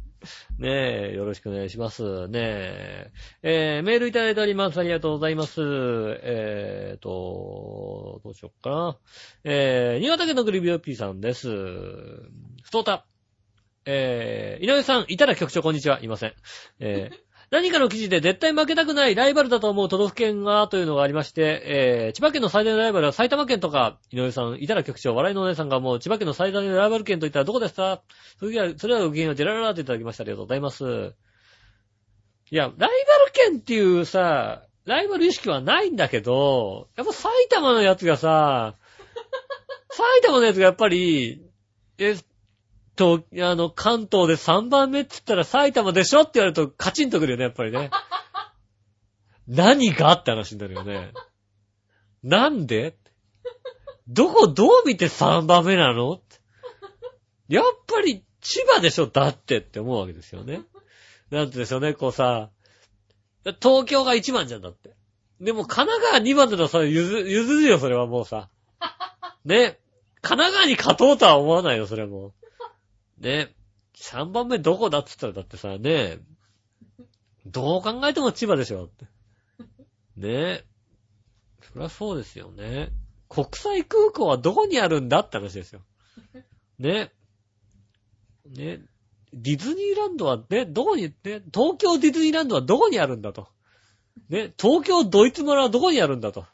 ねえ、よろしくお願いします。ねえ、えー、メールいただいております。ありがとうございます。えーと、どうしよっかな。えー、新潟県のグリビオピーさんです。ふとうた。えー、井上さん、いたら局長こんにちは。いません。えー、何かの記事で絶対負けたくないライバルだと思う都道府県がというのがありまして、えー、千葉県の最大のライバルは埼玉県とか、井上さん、いたら局長、笑いのお姉さんがもう千葉県の最大のライバル県といったらどこですか？それでは、それはご機嫌をジェラララっていただきました。ありがとうございます。いや、ライバル県っていうさ、ライバル意識はないんだけど、やっぱ埼玉のやつがさ、埼玉のやつがやっぱり、え、と、あの、関東で3番目って言ったら埼玉でしょって言われるとカチンとくるよね、やっぱりね。何がって話になるよね。なんで？どこどう見て3番目なの？やっぱり千葉でしょだってって思うわけですよね。なんてでしょうね、こうさ、東京が1番じゃんだって。でも神奈川2番だったらそれ譲譲るよ、それはもうさ。ね。神奈川に勝とうとは思わないよ、それはもう。ね。3番目どこだっつったらだってさ、ね。どう考えても千葉でしょって。ね。そりゃそうですよね。国際空港はどこにあるんだって話ですよ。ね。ね。ディズニーランドはね、どこに、ね、東京ディズニーランドはどこにあるんだと。ね、東京ドイツ村はどこにあるんだと。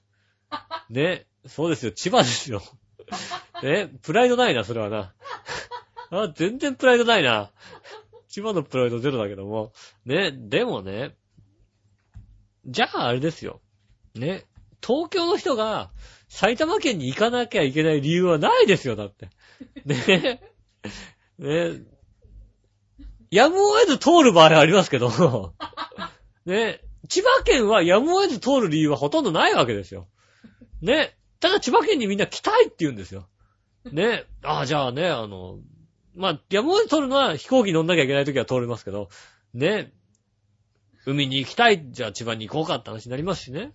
ね、そうですよ、千葉ですよ。ね、プライドないな、それはな。あ、全然プライドないな。千葉のプライドゼロだけども。ね、でもね、じゃああれですよ。ね、東京の人が埼玉県に行かなきゃいけない理由はないですよ、だって。ね、ね、やむを得ず通る場合ありますけど、ね、千葉県はやむを得ず通る理由はほとんどないわけですよ。ね、ただ千葉県にみんな来たいって言うんですよ。ね、ああ、じゃあね、あの、まあ、やむを得ず通るのは飛行機乗んなきゃいけないときは通れますけど、ね、海に行きたい、じゃあ千葉に行こうかって話になりますしね。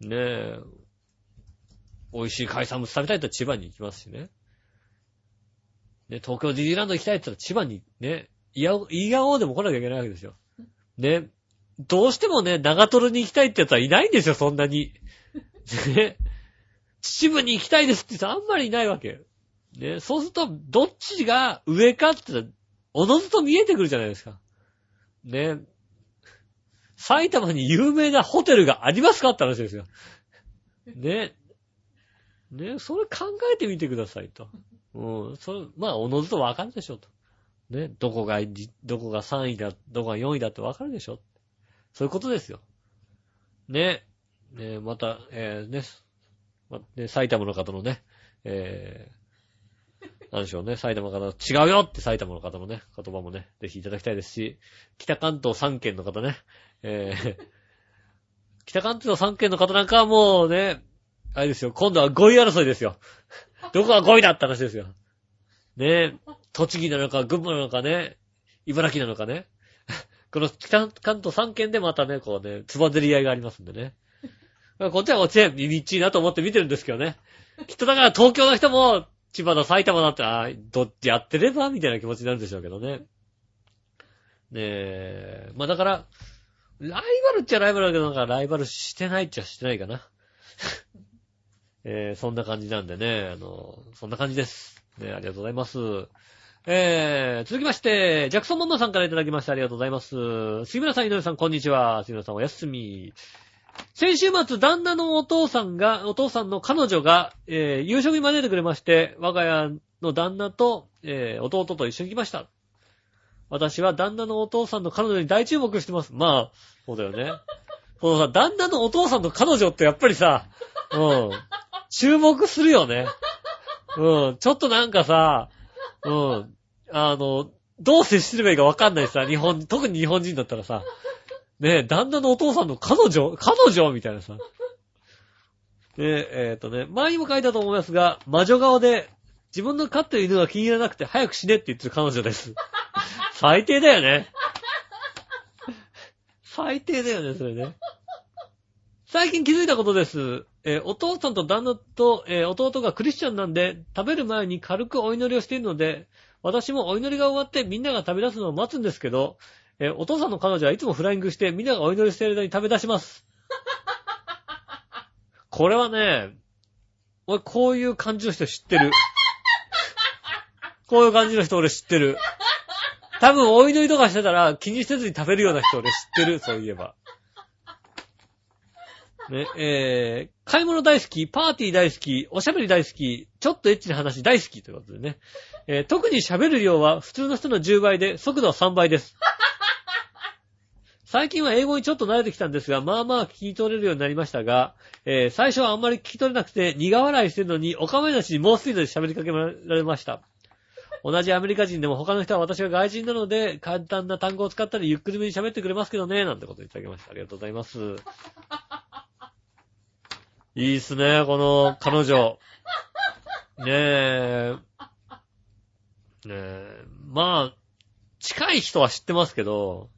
ねえ、美味しい海産物食べたいと千葉に行きますしね。ね、東京ディズニーランド行きたいって言ったら千葉にね、いや、いがおうでも来なきゃいけないわけですよ。ね。どうしてもね、長瀞に行きたいってやつはいないんですよ、そんなに。ね。秩父に行きたいですって言ったらあんまりいないわけ。ね。そうすると、どっちが上かって、おのずと見えてくるじゃないですか。ね。埼玉に有名なホテルがありますかって話ですよ。ね。ね、それ考えてみてくださいと。うん、それ、まあ、おのずとわかるでしょうと。ね、どこが、どこが3位だ、どこが4位だってわかるでしょ。そういうことですよ。ね。ね、また、えー、ね、ま、ね、埼玉の方のね、えー、なんでしょうね、埼玉の方、違うよって埼玉の方のね、言葉もね、ぜひいただきたいですし、北関東3県の方ね、えー、北関東3県の方なんかはもうね、あれですよ、今度は5位争いですよ。どこが5位だって話ですよ。ね栃木なのか、群馬なのかね、茨城なのかね。この北関東3県でまたね、こうね、つばぜり合いがありますんでね。こっちはこっちで耳っちいなと思って見てるんですけどね。きっとだから東京の人も、千葉だ、埼玉だって、あ、どっちやってればみたいな気持ちになるんでしょうけどね。ねえ。まあだから、ライバルっちゃライバルだけど、なんかライバルしてないっちゃしてないかな。えー、そんな感じなんでね、あの、そんな感じです。ね、ありがとうございます。えー、続きまして、ジャクソンマンマさんからいただきましてありがとうございます。杉村さん、井上さん、こんにちは。杉村さん、おやすみ。先週末、旦那のお父さんが、お父さんの彼女が、えー、夕食に招いてくれまして、我が家の旦那と、えー、弟と一緒に来ました。私は旦那のお父さんの彼女に大注目してます。まあ、そうだよね。このさ、旦那のお父さんの彼女ってやっぱりさ、うん、注目するよね。うん、ちょっとなんかさ、うん、あの、どう接すればいいかわかんないさ、日本、特に日本人だったらさ、ねえ、旦那のお父さんの彼女彼女みたいなさ。ねえ、えっ、とね、前にも書いたと思いますが、魔女顔で、自分の飼ってる犬が気に入らなくて早く死ねって言ってる彼女です。最低だよね。最低だよね、それね。最近気づいたことです。えー、お父さんと旦那と、えー、弟がクリスチャンなんで、食べる前に軽くお祈りをしているので、私もお祈りが終わってみんなが食べ出すのを待つんですけど、えー、お父さんの彼女はいつもフライングしてみんながお祈りしている間に食べ出します。これはね、俺こういう感じの人知ってる。こういう感じの人俺知ってる。多分お祈りとかしてたら気にせずに食べるような人俺知ってる、そういえば。ね、えー、買い物大好き、パーティー大好き、おしゃべり大好き、ちょっとエッチな話大好きということでね。えー、特に喋る量は普通の人の10倍で、速度は3倍です。最近は英語にちょっと慣れてきたんですが、まあまあ聞き取れるようになりましたが、えー、最初はあんまり聞き取れなくて苦笑いしてるのに、おかめなしに猛スピードで喋りかけられました。同じアメリカ人でも他の人は私が外人なので、簡単な単語を使ったりゆっくりめに喋ってくれますけどね、なんてことをいただきました。ありがとうございます。いいっすね、この彼女。ねえ。ねえ。まあ、近い人は知ってますけど、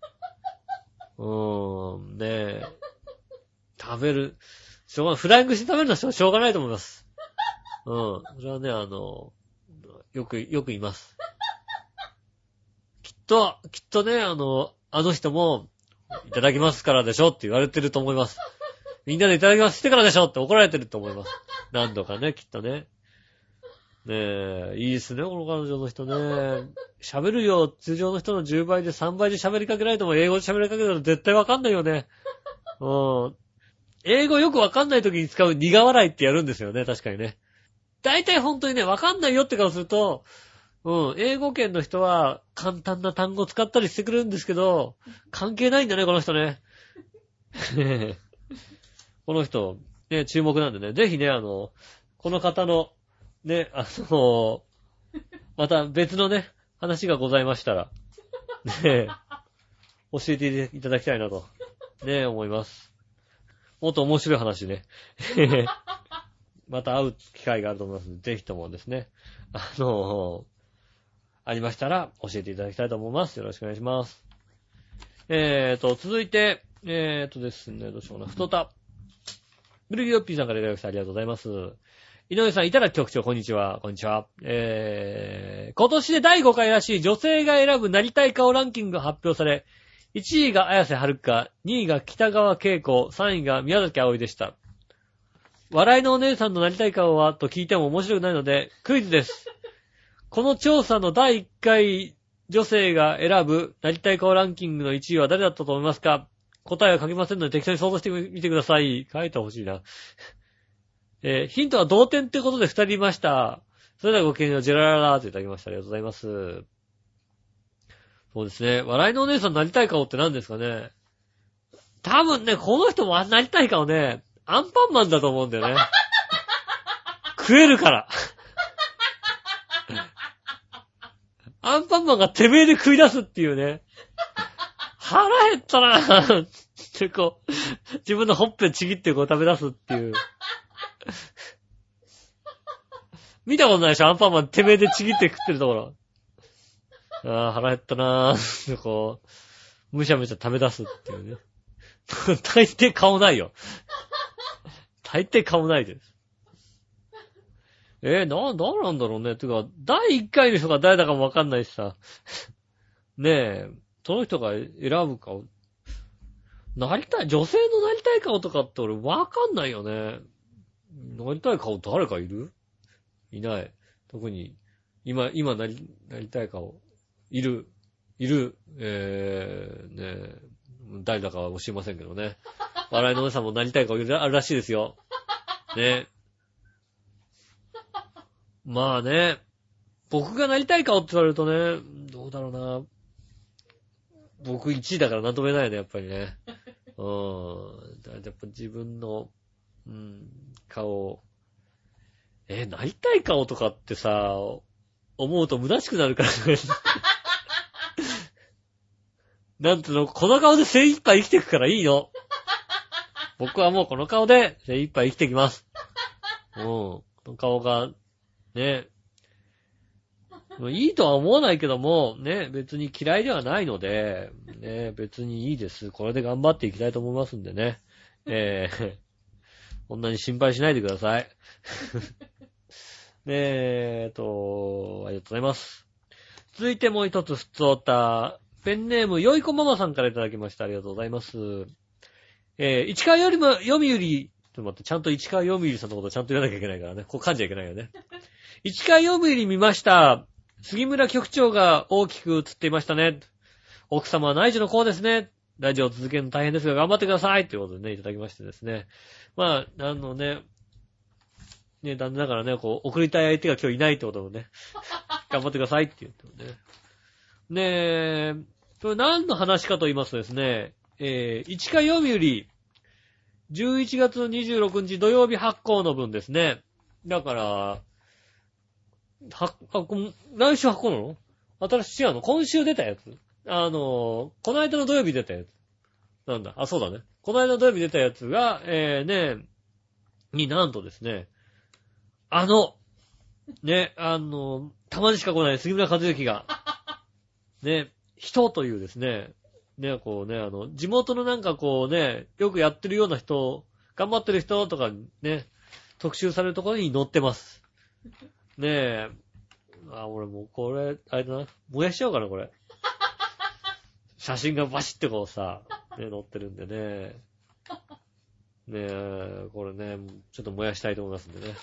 うーん、ねえ、食べる、しょうがない。フライングして食べるのはしょうがないと思います。うん。それはね、あの、よく、よく言います。きっと、きっとね、あの、あの人も、いただきますからでしょって言われてると思います。みんなでいただきますしてからでしょって怒られてると思います。何度かね、きっとね。ねえ、いいですね、この彼女の人ね。喋るよ、通常の人の10倍で3倍で喋りかけられても英語で喋りかけたら絶対わかんないよね。うん。英語よくわかんない時に使う苦笑いってやるんですよね、確かにね。大体本当にね、わかんないよって顔すると、うん、英語圏の人は簡単な単語使ったりしてくるんですけど、関係ないんだね、この人ね。この人、ね、注目なんでね、ぜひね、あの、この方の、ね、あの、また別のね、話がございましたら、ね、教えていただきたいなと、ね、思います。もっと面白い話ね。また会う機会があると思いますので、ぜひともですね、あの、ありましたら教えていただきたいと思います。よろしくお願いします。えーと、続いて、えーとですね、どうしようかな、ふとた。ブルギーヨッピーさんからいただきましてありがとうございます。井上さん、いただき局長、こんにちは。こんにちは。えー、今年で第5回らしい女性が選ぶなりたい顔ランキングが発表され、1位が綾瀬はるか、2位が北川景子、3位が宮崎葵でした。笑いのお姉さんのなりたい顔はと聞いても面白くないので、クイズです。この調査の第1回女性が選ぶなりたい顔ランキングの1位は誰だったと思いますか答えは書きませんので適当に想像してみてください。書いてほしいな。えーヒントは同点ってことで2人いました。それではごきげんよう、ジェラララーといただきました。ありがとうございます。そうですね。笑いのお姉さんになりたい顔って何ですかね多分ね、この人もなりたい顔ね、アンパンマンだと思うんだよね。食えるから。アンパンマンがてめえで食い出すっていうね。腹減ったなぁってこう、自分のほっぺちぎってこう食べ出すっていう。見たことないでしょ？アンパンマンてめえでちぎって食ってるところ。ああ、腹減ったなぁ こう、むしゃむしゃ食べ出すっていうね。大抵顔ないよ。大抵顔ないです。えー、な、なんなんだろうね。てか、第1回の人が誰だかもわかんないしさ。ねえ、その人が選ぶ顔。なりたい、女性のなりたい顔とかって俺わかんないよね。なりたい顔誰かいる？いない。特に、今、今なり、なりたい顔。いる。いる。えー、ねえ、誰だかは知りませんけどね。笑いのお姉さんもなりたい顔いるあるらしいですよ。ね。まあね、僕がなりたい顔って言われるとね、どうだろうな。僕1位だからなんとも言えないよね、やっぱりね。うん。だやっぱ自分の、うん、顔。え、なりたい顔とかってさ、思うと虚しくなるからね。なんつうの、この顔で精一杯生きていくからいいの。僕はもうこの顔で精一杯生きてきます。うん。この顔が、ね。いいとは思わないけども、ね、別に嫌いではないので、ね、別にいいです。これで頑張っていきたいと思いますんでね。えー、こんなに心配しないでください。ねえ、えっと、ありがとうございます。続いてもう一つ、ふつおた。ペンネーム、よいこママさんからいただきました。ありがとうございます。えー、市川よりも、読売、ちょっと待って、ちゃんと市川読売さんのことちゃんと言わなきゃいけないからね。こう噛んじゃいけないよね。市川読売見ました。杉村局長が大きく映っていましたね。奥様は内需の子ですね。ラジオを続けるの大変ですが頑張ってください。ということでね、いただきましてですね。まあ、あのね、ね、残念ながらね、こう、送りたい相手が今日いないってこともね、頑張ってくださいって言ってもね。ねえ、これ何の話かと言いますとですね、えー、市川読売、11月26日土曜日発行の分ですね。だから、は、あ、来週発行なの？新しい違うの今週出たやつあの、この間の土曜日出たやつ。なんだ？あ、そうだね。この間の土曜日出たやつが、えー、ね、になんとですね、あの、ね、あの、たまにしか来ない杉村和之が、ね、人というですね、ね、こうね、あの、地元のなんかこうね、よくやってるような人、頑張ってる人とかね、特集されるところに載ってます。ねえ。あ、俺もうこれ、あれだな。燃やしちゃおうかな、これ。写真がバシってこうさ、ね、載ってるんでね。ねえ、これね、ちょっと燃やしたいと思いますんでね。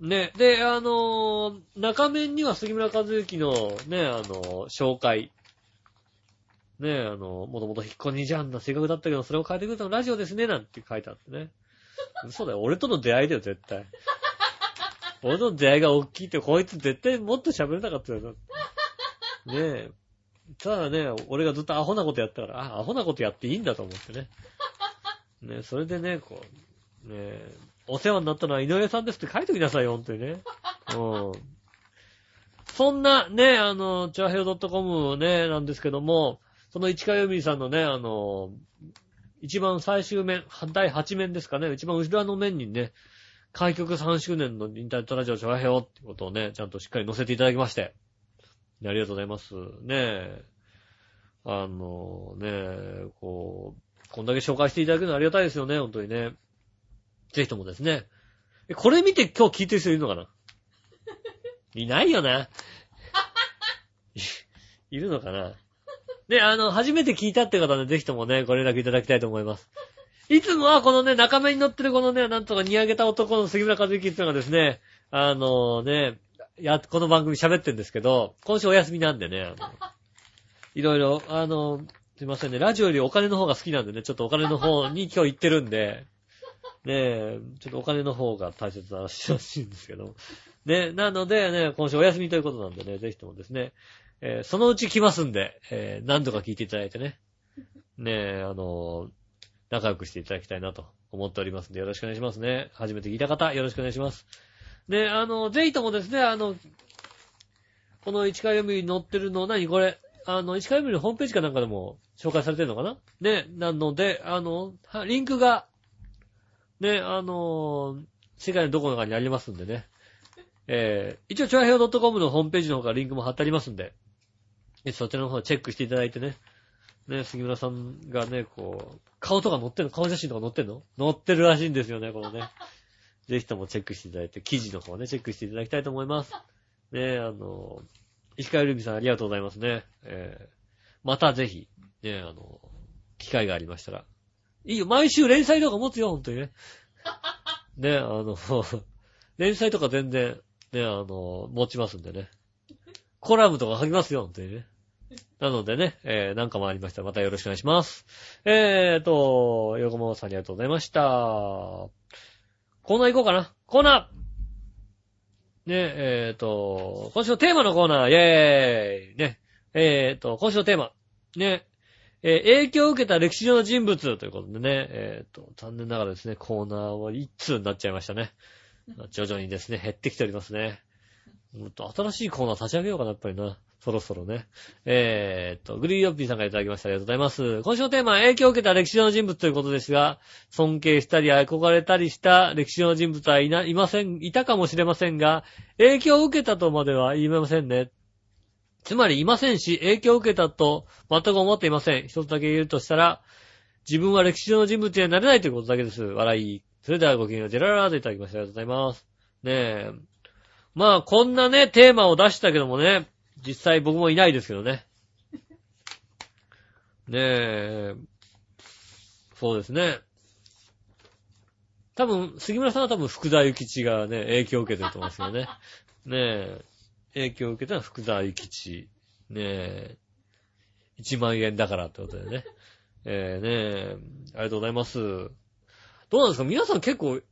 ね、で、あのー中面には杉村和之のね、あのー紹介。ね、あの、もともと引っ込みじゃんな性格だったけど、それを変えてくれたのラジオですね、なんて書いてあってね。嘘だよ、俺との出会いだよ、絶対。俺との出会いが大きいって、こいつ絶対もっと喋れなかったよな。ねえ。ただね、俺がずっとアホなことやったから、あ、アホなことやっていいんだと思ってね。ねそれでね、こう、ねえ、お世話になったのは井上さんですって書いておきなさいよ、ほんとにね。うん。そんな、ね、あの、チャーヘオ .com ね、なんですけども、その市川由美さんのね、あの、一番最終面、第8面ですかね、一番後ろの面にね、開局3周年のインターネットラジオチャーヘオってことをね、ちゃんとしっかり載せていただきまして。ありがとうございます。ねえ。あの、ねえ、こう、こんだけ紹介していただくのはありがたいですよね、本当にね。ぜひともですね。えこれ見て今日聞いてる人いるのかな？いないよな。いいるのかな？で、あの、初めて聞いたって方はね、ぜひともね、ご連絡いただきたいと思います。いつもはこのね、中目に乗ってるこのね、なんとか煮上げた男の杉村和之っていうのがですね、あのね、や、この番組喋ってるんですけど、今週お休みなんでね、いろいろ、あの、すいませんね、ラジオよりお金の方が好きなんでね、ちょっとお金の方に今日行ってるんで、ねえ、ちょっとお金の方が大切な話らしいんですけど。ね、なのでね、今週お休みということなんでね、ぜひともですね、えーそのうち来ますんで、えー何度か聞いていただいてね、ねえ、あの仲良くしていただきたいなと思っておりますんで、よろしくお願いしますね。初めて聞いた方、よろしくお願いします。で、あの、ぜひともですね、あの、この市川読みに載ってるの、何？これ、あの、市川読みのホームページかなんかでも紹介されてるのかな？ね、なので、あの、リンクが、ね、あの、世界のどこのかにありますんでね。えー、一応、チョアヘオ .com のホームページの方からリンクも貼ってありますんで、そちらの方チェックしていただいてね。ね、杉村さんがね、こう、顔とか載ってんの？顔写真とか載ってんの？載ってるらしいんですよね、このね。ぜひともチェックしていただいて、記事の方ね、チェックしていただきたいと思います。ねえ、あの、石川由美さんありがとうございますね。えー、またぜひ、ねえ、あの、機会がありましたら。いいよ、毎週連載とか持つよ、ほんとにね。ねえ、あの、連載とか全然、ねえ、あの、持ちますんでね。コラムとか書きますよ、ほんとにね。なのでね、えー、なんかもありましたらまたよろしくお願いします。えーと、横本さんありがとうございました。コーナー行こうかな。コーナー。ね、えーと、今週のテーマのコーナー、イェーイ。ね、えーと、今週のテーマ、ね、えー影響を受けた歴史上の人物。ということでね、えーと、残念ながらですね、コーナーは一通になっちゃいましたね。徐々にですね、減ってきておりますね。もっと新しいコーナー立ち上げようかな、やっぱりな。そろそろね。えーっと、グリーヨッピーさんからいただきました。ありがとうございます。今週のテーマは影響を受けた歴史上の人物ということですが、尊敬したり憧れたりした歴史上の人物はいな、いません、いたかもしれませんが、影響を受けたとまでは言いませんね。つまりいませんし、影響を受けたと全く思っていません。一つだけ言えるとしたら、自分は歴史上の人物にはなれないということだけです。笑い。それではごきげんよう、ジェララードいただきました。ありがとうございます。ねえ。まあ、こんなね、テーマを出したけどもね、実際僕もいないですけどね。ねえ。そうですね。多分、杉村さんは多分福沢諭吉がね、影響を受けてると思いますよね。ねえ。影響を受けたのは福沢諭吉。ねえ。1万円だからってことでね。えー、ねえ。ありがとうございます。どうなんですか？皆さん結構、ね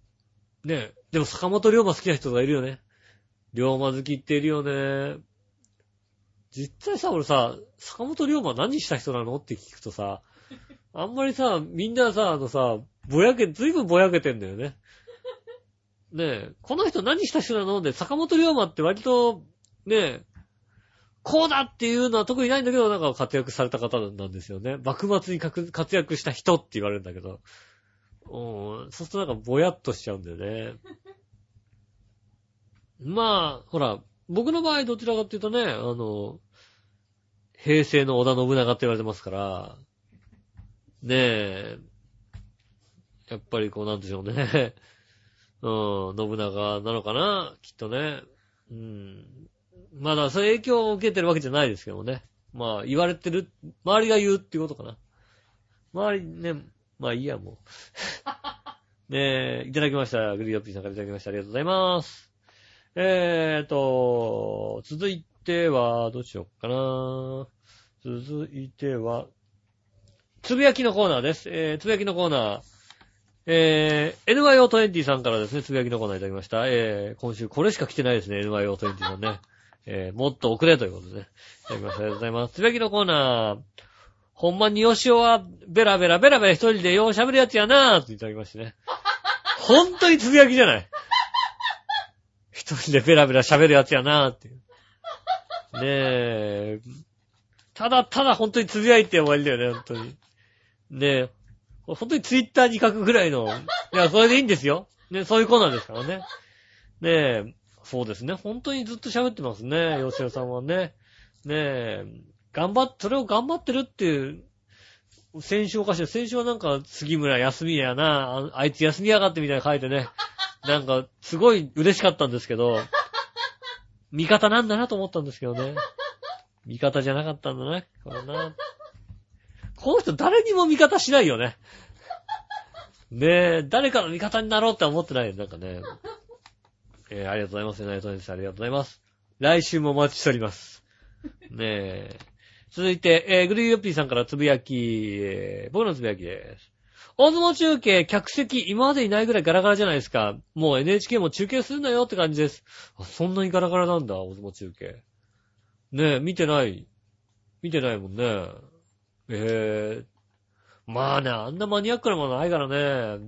え。でも坂本龍馬好きな人がいるよね。龍馬好きっているよね。実際さ、俺さ、坂本龍馬何した人なのって聞くとさ、あんまりさ、みんなさ、あのさ、ぼやけ、ずいぶんぼやけてんだよね。ねえ、この人何した人なの？で、坂本龍馬って割と、ねえ、こうだっていうのは特にないんだけど、なんか活躍された方なんですよね。幕末に活躍した人って言われるんだけど。うん、そうするとなんかぼやっとしちゃうんだよね。まあ、ほら、僕の場合どちらかっていうとね、あの、平成の織田信長って言われてますから、ねえ、やっぱりこうなんでしょうね。うん、信長なのかなきっとね。うん。まだそういう影響を受けてるわけじゃないですけどもね。まあ、言われてる、周りが言うっていうことかな。周りね、まあいいや、もう。ねえ、いただきました。グリーヨッピーさんからいただきました。ありがとうございます。えーと、続いては、どうしようかな。続いては、つぶやきのコーナーです。えー、つぶやきのコーナー。えー、NYO20 さんからですね、つぶやきのコーナーいただきました。えー、今週これしか来てないですね、NYO20 さんね。えー、もっと遅れということでね。いただきました。ありがとうございます。つぶやきのコーナー。ほんまにヨシオは、ベラベラベラベラ一人でよう喋るやつやなーっていただきましてね。ほんとにつぶやきじゃない。一人でベラベラ喋るやつやなーっていう。ねえ。ただただ本当につぶやいて終わりだよね、本当に。ねえ。本当にツイッターに書くぐらいの。いや、それでいいんですよ。ね、そういうコーナーですからね。ねえ。そうですね。本当にずっと喋ってますね、吉尾さんはね。ねえ。頑張っ、それを頑張ってるっていう、先週おかしい。先週はなんか、杉村休みやな、ああいつ休みやがってみたいな書いてね。なんか、すごい嬉しかったんですけど、味方なんだなと思ったんですけどね。味方じゃなかったんだな、これな。この人誰にも味方しないよね。ねえ、誰かの味方になろうって思ってない？よ、なんかね。えーありがとうございます。ナイトニスありがとうございます。来週もお待ちしております。ねえ。続いて、えーグリーヨッピーさんからつぶやき、えー僕のつぶやきです。大相撲中継、客席、今までいないぐらいガラガラじゃないですか。もう NHK も中継するなよって感じです。あ、そんなにガラガラなんだ、大相撲中継。ねえ、見てない。見てないもんね。ええまあね、あんなマニアックなものないからね。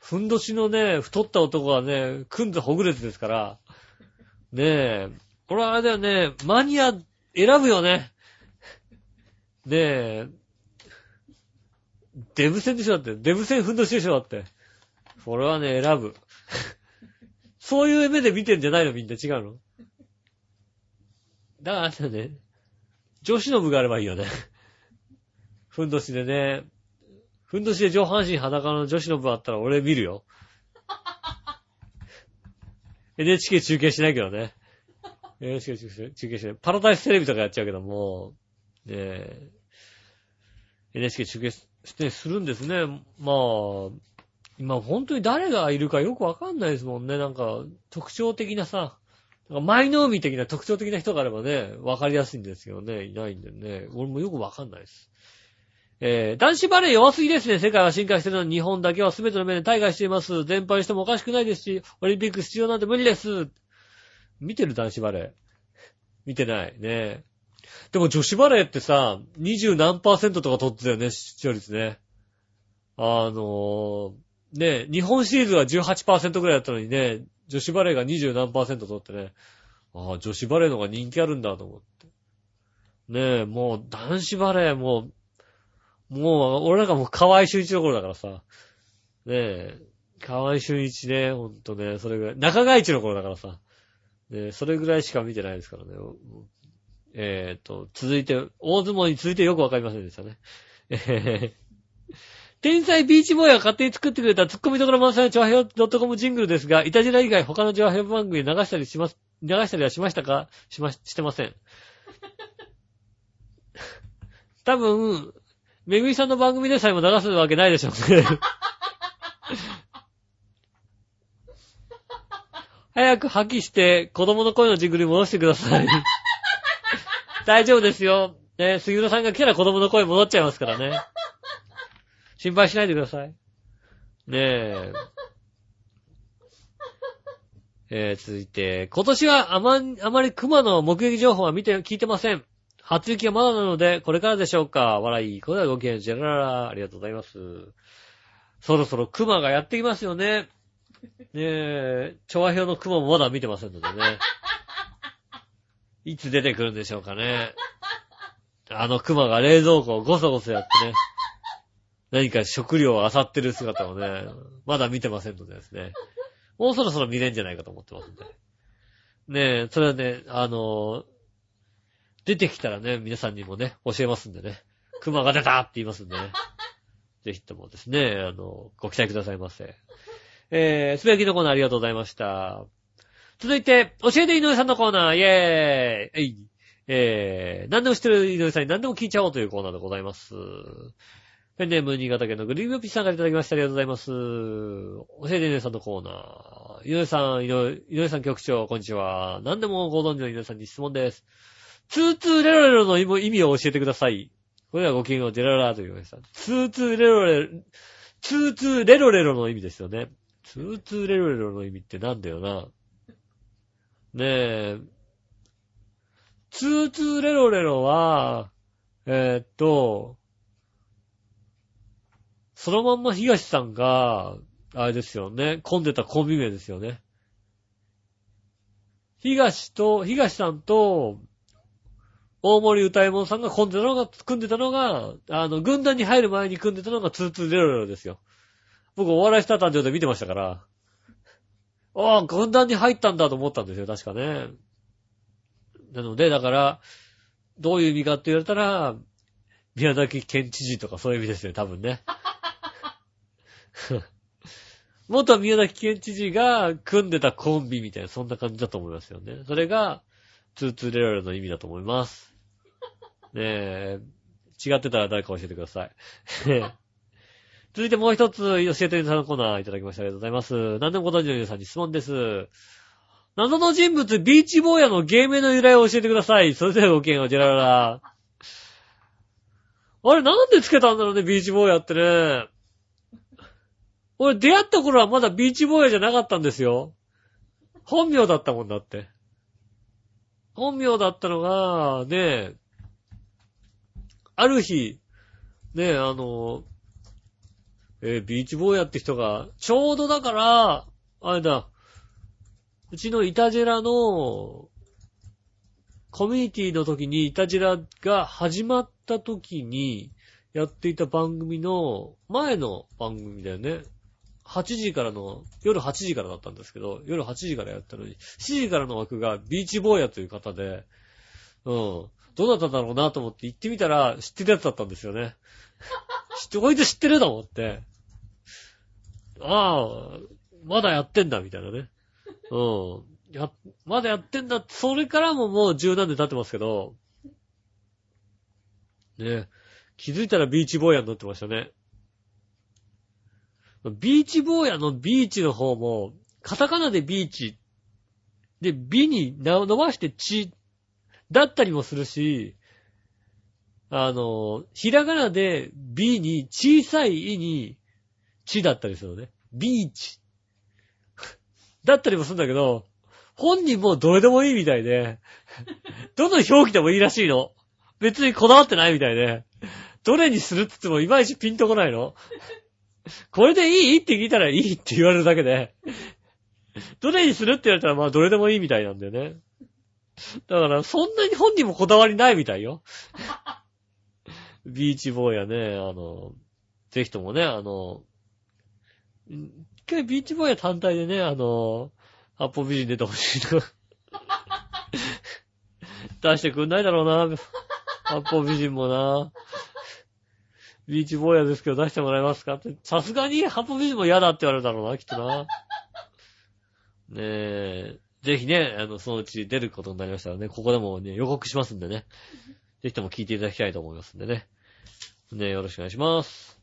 ふんどしのね、太った男がね、くんずほぐれつですから。ねえ。これはあれだよね、マニア選ぶよね。ねえ。デブ戦でしょだって。デブ戦ふんどしでしょだって。これはね、選ぶ。そういう目で見てんじゃないのみんな違うの？だからあれだよね。女子の部があればいいよね。ふんどしでね。ふんどしで上半身裸の女子の部あったら俺見るよ。NHK 中継しないけどね。NHK 中継中継しない。パラダイステレビとかやっちゃうけども、ねえ、NHK 中継してするんですね。まあ、今本当に誰がいるかよくわかんないですもんね。なんか、特徴的なさ、なんか舞の海的な特徴的な人があればね、わかりやすいんですけどね、いないんでね、俺もよくわかんないです。えー、男子バレー弱すぎですね。世界は進化してるのに日本だけは全ての面で大会しています。全敗してもおかしくないですし、オリンピック出場なんて無理です。見てる男子バレー。見てない。ねでも女子バレーってさ、二十何パーセントとか取ってたよね、視聴率ね。あのー、ね日本シリーズは18%ぐらいだったのにね、女子バレーが二十何パーセント取ってね、ああ、女子バレーの方が人気あるんだと思って。ねえ、もう男子バレーもう、もう、俺なんかもう河合俊一の頃だからさ。ねえ、河合俊一ね、ほんとね、それぐらい。中川一の頃だからさ。ねえ、それぐらいしか見てないですからね。えーと、続いて、大相撲に続いてよくわかりませんでしたね。え ー天才ビーチボーイが勝手に作ってくれたツッコミどころ満載のチョアヘオ .com ジングルですが、イタジラ以外他のチョアヘオ番組流したりします、流したりはしましたか？しま、してません。多分、めぐみさんの番組でさえも流すわけないでしょうね。早く破棄して子供の声のジングルに戻してください。大丈夫ですよ。ね、杉浦さんが来たら子供の声戻っちゃいますからね。心配しないでください。ねえ。えー、続いて、今年はあま、あまり熊の目撃情報は見て、聞いてません。初雪はまだなので、これからでしょうか。笑い。これはごきげん、ジェラララ。ありがとうございます。そろそろ熊がやってきますよね。ねえ、調和表の熊もまだ見てませんのでね。いつ出てくるんでしょうかね。あの熊が冷蔵庫をゴソゴソやってね。何か食料を漁ってる姿をね、まだ見てませんのでですね。もうそろそろ見れんじゃないかと思ってますんで。ねえ、それはね、あの、出てきたらね、皆さんにもね、教えますんでね。熊が出たって言いますんでね。ぜひともですね、あの、ご期待くださいませ。えー、すべきのコーナーありがとうございました。続いて、教えて井上さんのコーナー、イェーイえいえー、何でも知ってる井上さんに何でも聞いちゃおうというコーナーでございます。ペンネーム新潟県のグリーンピッチさんからいただきました。ありがとうございます。教えて井上さんのコーナー。井上さん、井上井上さん局長、こんにちは。何でもご存知の井上さんに質問です。ツーツーレロレロの意味を教えてください。これはご機嫌をジェララーと言いました。ツーツーレロレロ、ツーツーレロレロの意味ですよね。ツーツーレロレロの意味ってなんだよな。ねえ。ツーツーレロレロは、えーっと、そのまんま東さんが、あれですよね、混んでたコンビ名ですよね。東と、東さんと、大森歌右衛門さんが混んでたのが、組んでたのが、あの、軍団に入る前に組んでたのがツーツーレロレロですよ。僕お笑いスター誕生で見てましたから、ああ、軍団に入ったんだと思ったんですよ、確かね。なので、だから、どういう意味かって言われたら、宮崎県知事とかそういう意味ですね、多分ね。元宮崎県知事が組んでたコンビみたいな、そんな感じだと思いますよね。それが、ツーツーレロレロの意味だと思います。ねえ、違ってたら誰か教えてください。続いてもう一つ、教えてるさんのコーナーいただきましてありがとうございます。何でもご存知の皆さんに質問です。謎の人物、ビーチ坊やの芸名の由来を教えてください。それではごきげんよう、ジェラララ。あれ、なんでつけたんだろうね、ビーチ坊やってね。俺、出会った頃はまだビーチ坊やじゃなかったんですよ。本名だったもんだって。本名だったのが、ねえある日、ねえあの、えービーチ坊やって人が、ちょうどだから、あれだ、うちのイタジェラの、コミュニティの時にイタジェラが始まった時にやっていた番組の前の番組だよね。8時からの、夜8時からだったんですけど、夜8時からやったのに、7時からの枠がビーチ坊やという方で、うん。どうだっただろうなと思って行ってみたら知ってるやつだったんですよね。知って、こいつ知ってると思って。ああ、まだやってんだ、みたいなね。うん。や、まだやってんだ。それからももう十何年経ってますけど、ね気づいたらビーチ坊やになってましたね。ビーチ坊やのビーチの方も、カタカナでビーチ、で、ビにな伸ばしてチだったりもするし、あの、ひらがなでビに小さいイにチだったりするのね。ビーチ。だったりもするんだけど、本人もどれでもいいみたいで、どの表記でもいいらしいの。別にこだわってないみたいで、どれにするって言ってもいまいちピンとこないの。これでいい？って聞いたらいいって言われるだけで、どれにするって言われたらまあどれでもいいみたいなんだよね。だからそんなに本人もこだわりないみたいよ。ビーチ坊やね、あの、ぜひともね、あの、一回ビーチ坊や単体でね、あの、八方美人出てほしいな。出してくんないだろうな。八方美人もな。ビーチ坊やですけど出してもらえますか？って。さすがに八方美人も嫌だって言われるだろうな、きっとな。ねえ。ぜひね、あの、そのうち出ることになりましたらね、ここでもね、予告しますんでね。ぜひとも聞いていただきたいと思いますんでね。ねえよろしくお願いします。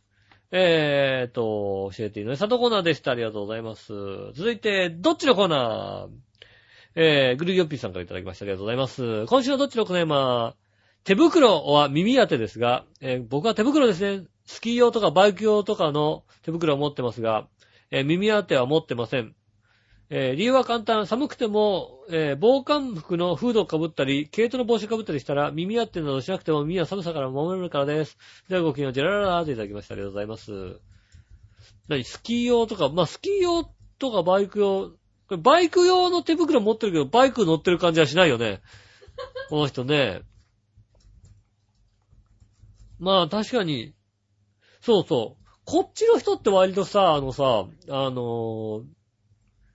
えーと、教えていのさとコーナーでした。ありがとうございます。続いて、どっちのコーナー？えー、グルギョッピーさんからいただきました。ありがとうございます。今週のどっちのコーナーは、手袋は耳当てですが、えー僕は手袋ですね。スキー用とかバイク用とかの手袋を持ってますが、えー耳当ては持ってません。えー理由は簡単。寒くても、えー防寒服のフードをかぶったり、毛糸の帽子をかぶったりしたら、耳当てなどしなくても耳は寒さから守れるからです。ではごきげんよう、ジェラララーといただきました。ありがとうございます。何スキー用とか、まあ、スキー用とかバイク用、これバイク用の手袋持ってるけど、バイク乗ってる感じはしないよね。この人ね。まあ、確かに、そうそう。こっちの人って割とさ、あのさ、あのー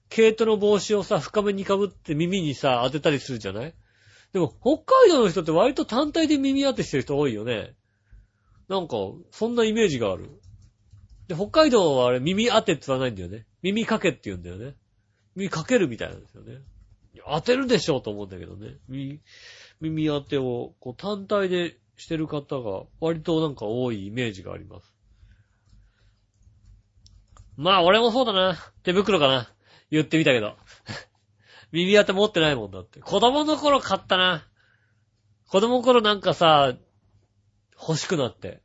毛糸の帽子をさ、深めに被って耳にさ、当てたりするじゃない？でも、北海道の人って割と単体で耳当てしてる人多いよね。なんか、そんなイメージがある。で、北海道はあれ耳当てって言わないんだよね。耳かけって言うんだよね。耳かけるみたいなんですよね。当てるでしょうと思うんだけどね。耳、耳当てを、こう単体でしてる方が割となんか多いイメージがあります。まあ、俺もそうだな。手袋かな。言ってみたけど。耳当て持ってないもんだって。子供の頃買ったな。子供の頃なんかさ、欲しくなって、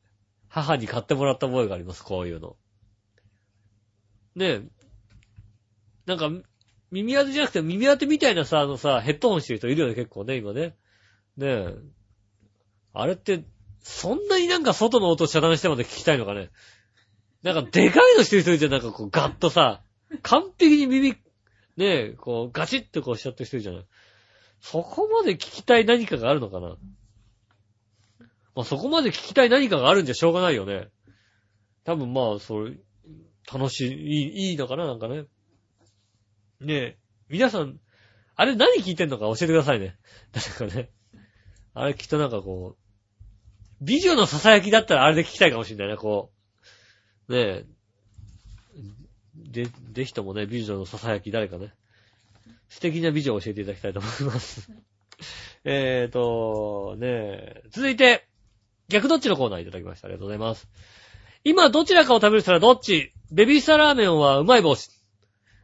母に買ってもらった覚えがあります、こういうの。ねえ。なんか、耳当てじゃなくて耳当てみたいなさ、あのさ、ヘッドホンしてる人いるよね、結構ね、今ね。ねえ。あれって、そんなになんか外の音遮断してまで聞きたいのかね。なんかでかいのしてる人いるじゃん、なんかこうガッとさ、完璧に耳、ねえ、こうガチッとこうしちゃってる人いるじゃない。そこまで聞きたい何かがあるのかな。まあ、そこまで聞きたい何かがあるんじゃしょうがないよね。多分まあ、それ、楽しい、いい、いいのかな、なんかね。ねえ、皆さん、あれ何聞いてんのか教えてくださいね。誰かね。あれきっとなんかこう、美女の囁きだったらあれで聞きたいかもしれないな、こう。ねえ。で、ぜひともね、美女の囁き誰かね。素敵な美女を教えていただきたいと思います。えーと、ねえ。続いて、逆どっちのコーナーいただきました。ありがとうございます。今どちらかを食べる人はどっち？ベビースターラーメンはうまい棒し。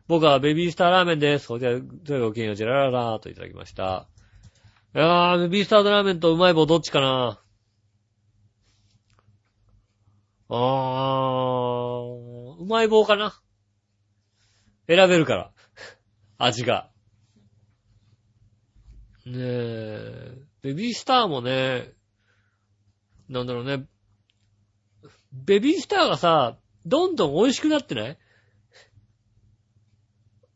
僕はベビースターラーメンです。それでは、どれごきげんよう、ジェラララーといただきました。いやー、ベビースターラーメンとうまい棒どっちかなあー、うまい棒かな選べるから。味が。ねえ、ベビースターもね、なんだろうね。ベビースターがさ、どんどん美味しくなってない？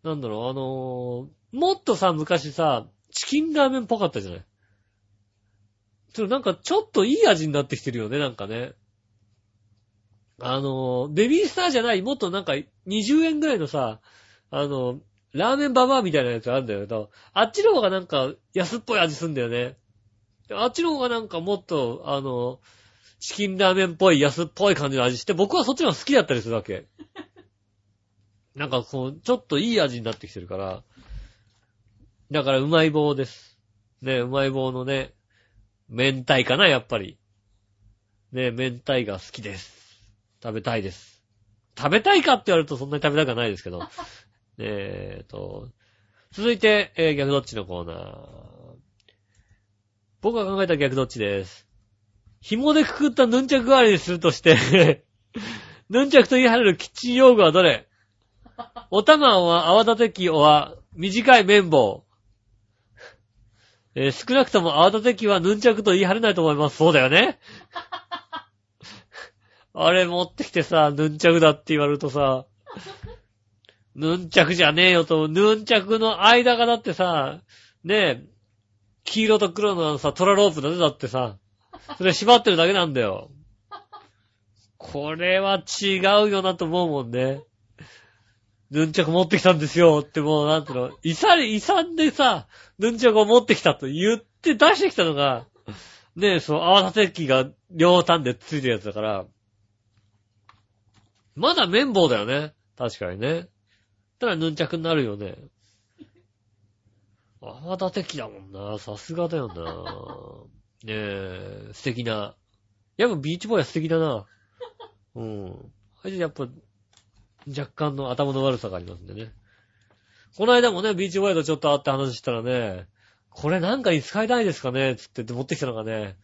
なんだろう、あのーもっとさ、昔さ、チキンラーメンっぽかったじゃない？ちょ、なんかちょっといい味になってきてるよね、なんかね。あのーベビースターじゃない、もっとなんか20円ぐらいのさ、あの、ラーメンババアみたいなやつあるんだけど、あっちの方がなんか安っぽい味すんだよね。であっちの方がなんかもっと、あの、チキンラーメンっぽい安っぽい感じの味して、僕はそっちの方が好きだったりするわけ。なんかこう、ちょっといい味になってきてるから。だからうまい棒です。ね、うまい棒のね、明太かな、やっぱり。ね、明太が好きです。食べたいです。食べたいかって言われるとそんなに食べたくはないですけど。えーと、続いて、えー逆どっちのコーナー。僕が考えた逆どっちです。紐でくくったヌンチャク代わりにするとして、ヌンチャクと言い張れるキッチン用具はどれ？お玉は泡立て器は短い麺棒。えー少なくとも泡立て器はヌンチャクと言い張れないと思います。そうだよね。あれ持ってきてさ、ヌンチャクだって言われるとさ、ヌンチャクじゃねえよと、ヌンチャクの間がだってさ、ねえ、黄色と黒のさ、トラロープだね、だってさ。それ縛ってるだけなんだよ。これは違うよなと思うもんね。ヌンチャク持ってきたんですよってもう、なんていうの、いさり、いさんでさ、ヌンチャクを持ってきたと言って出してきたのが、ねえ、そう、泡立て器が両端でついてるやつだから、まだ麺棒だよね。確かにね。ただヌンチャクになるよね。泡立て器だもんな。さすがだよな。ねえ、素敵な。やっぱビーチボーイは素敵だな。うん。あれやっぱ、若干の頭の悪さがありますんでね。この間もね、ビーチボーイとちょっと会って話したらね、これなんかに使えないですかね？つって言って持ってきたのがね、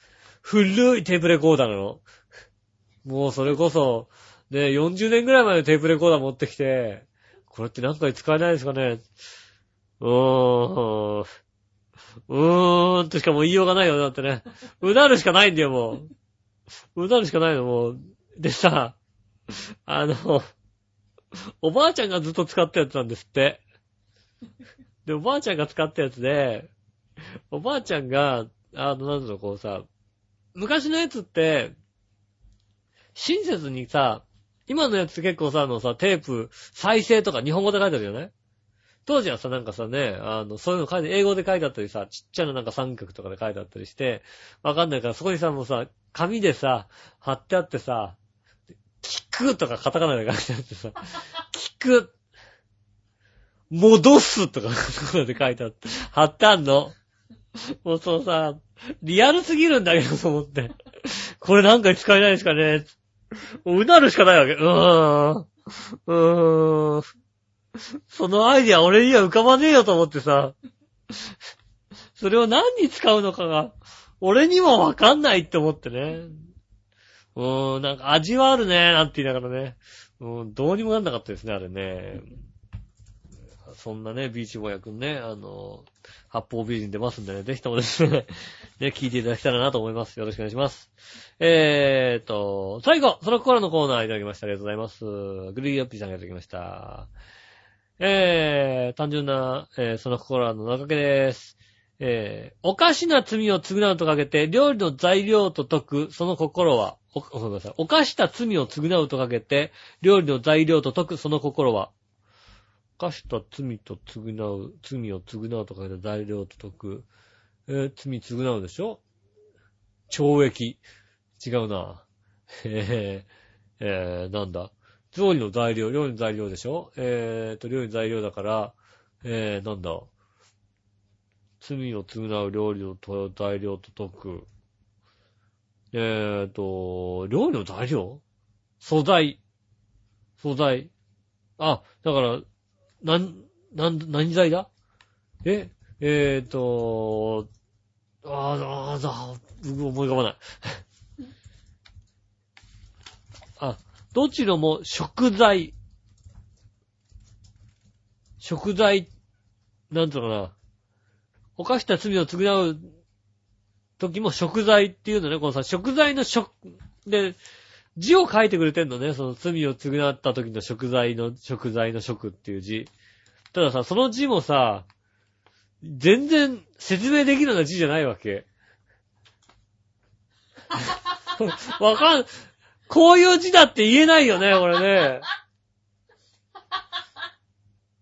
古いテープレコーダーなの。もうそれこそ、ね、40年ぐらい前のテープレコーダー持ってきて、これってなんかに使えないですかね？うーん。うーんとしかもう言いようがないよね、だってね。うなるしかないんだよ、もう。うなるしかないの、もう。でさ、あの、おばあちゃんがずっと使ったやつなんですって。で、おばあちゃんが使ったやつで、おばあちゃんが、あの、なんだろう、こうさ、昔のやつって、親切にさ、今のやつ結構さ、あのさ、テープ、再生とか日本語で書いてあるよね。当時はさ、なんかさね、あの、そういうの書いて、英語で書いてあったりさ、ちっちゃななんか三角とかで書いてあったりして、わかんないから、そこにさ、もうさ、紙でさ、貼ってあってさ、聞くとかカタカナで書いてあってさ、聞く、戻すとか、そこで書いてあって、貼ってあんの？もうそうさ、リアルすぎるんだけど、と思って。これなんか使えないですかね？もううなるしかないわけ。うーん。うーん。そのアイディア俺には浮かばねえよと思ってさ。それを何に使うのかが、俺にもわかんないって思ってね。うーん、なんか味はあるね、なんて言いながらね。うん、どうにもなんなかったですね、あれね。そんなね、ビーチボーヤくんね、あの、八方美人出ますんでね、ぜひともですね、ね、聞いていただけたらなと思います。よろしくお願いします。えーと、最後、その心のコーナーいただきました。ありがとうございます。グリーアッピーさんがいただきました。えー、単純な、えーその心の中けです。えー、おかしな罪を償うとかけて、料理の材料と解く、その心は、お、ごめんなさい。犯した罪を償うとかけて、料理の材料と解く、その心は、犯した罪と償う、罪を償うとかけて材料と解く、えー罪償うでしょ？懲役。違うな。えー、えー、なんだ？料理の材料、料理の材料でしょ？えーと、料理の材料だから、えー、なんだ？罪を償う料理の材料と解く。えーと、料理の材料？素材。素材。あ、だから、なん、なん、何材だ？ええーと、あーあー、だ、僕思い浮かばない。あ、どちらも食材。食材、なんとかな。犯した罪を償う時も食材っていうのね、このさ、食材の食、で、字を書いてくれてんのね、その罪を償った時の食材の、食材の食っていう字。たださ、その字もさ、全然説明できるような字じゃないわけ。わかん、こういう字だって言えないよね、これね。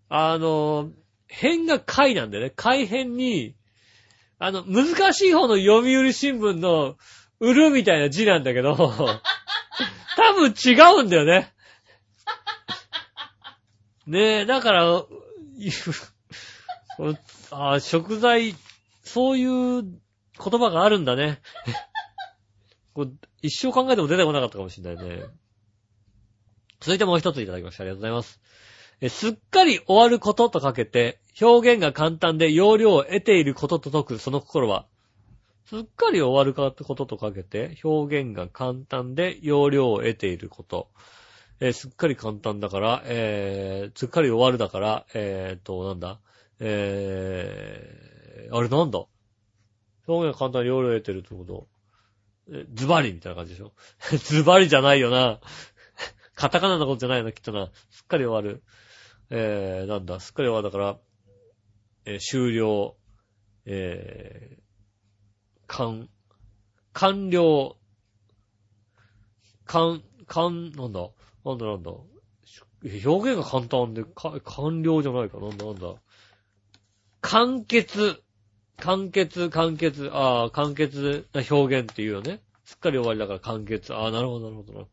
あの、辺が貝なんだよね。貝辺に、あの、難しい方の読売新聞の、売るみたいな字なんだけど、多分違うんだよね。ねえ、だから、い あ食材、そういう言葉があるんだね。一生考えても出てこなかったかもしれないね。続いてもう一ついただきました。ありがとうございます。えすっかり終わることとかけて、表現が簡単で容量を得ていることと解く、その心は。すっかり終わるかってこととかけて、表現が簡単で容量を得ていること。えーすっかり簡単だから、えー、すっかり終わるだから、えーっと、なんだ？えー、あれなんだ？表現が簡単に容量を得てるってこと。ズバリみたいな感じでしょ？ズバリじゃないよな。カタカナのことじゃないよな、きっとな。すっかり終わる。えー、なんだ、すっかり終わるだから、えー終了、えー、完、完了、完、完、なんだ、なんだなんだ？表現が簡単で、か完了じゃないか、なんだなんだ？完結、完結、完結、ああ、完結な表現っていうよね。すっかり終わりだから完結。ああ、なるほど、なるほどな。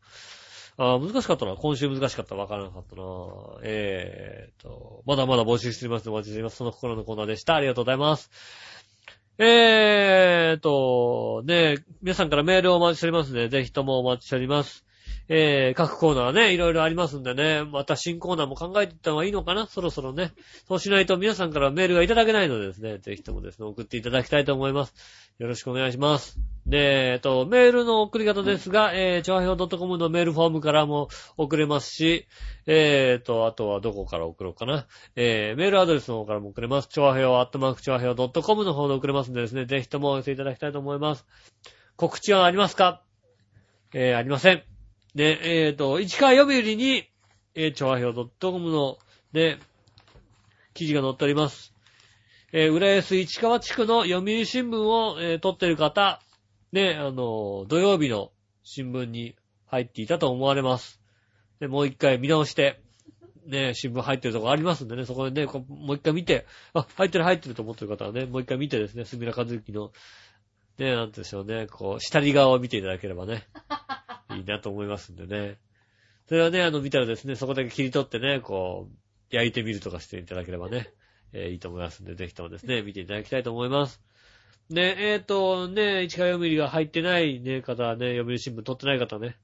ああ、難しかったな。今週難しかった。わからなかったな。えーと、まだまだ募集しています。お待ちしています。その心のコーナーでした。ありがとうございます。えーと、ね、皆さんからメールをお待ちしておりますので。ぜひともお待ちしております。えー、各コーナーね、いろいろありますんでね、また新コーナーも考えていった方がいいのかな？そろそろね。そうしないと皆さんからメールがいただけないのでですね、ぜひともですね、送っていただきたいと思います。よろしくお願いします。で、えっと、メールの送り方ですが、えー、調和表 .com のメールフォームからも送れますし、えーと、あとはどこから送ろうかな。えー、メールアドレスの方からも送れます。調和表、アットマーク調和表 .com の方で送れますんでですね、ぜひともお寄せいただきたいと思います。告知はありますか？えー、ありません。で、えーと、市川読売に、えー、調和表 .com の、ね、記事が載っております。えー、浦安市川地区の読売新聞を、えー撮ってる方、ね、あの、土曜日の新聞に入っていたと思われます。で、もう一回見直して、ね、新聞入ってるとこありますんでね、そこでね、もう一回見て、あ、入ってる入ってると思ってる方はね、もう一回見てですね、すみらかずきの、ね、なんてでしょうね、こう、下り側を見ていただければね、いいなと思いますんでね。それはね、あの、見たらですね、そこだけ切り取ってね、こう、焼いてみるとかしていただければね、えーいいと思いますんで、ぜひともですね、見ていただきたいと思います。ね、えっ、と、ね、市川読売が入ってないね、方はね、読売新聞取ってない方はね、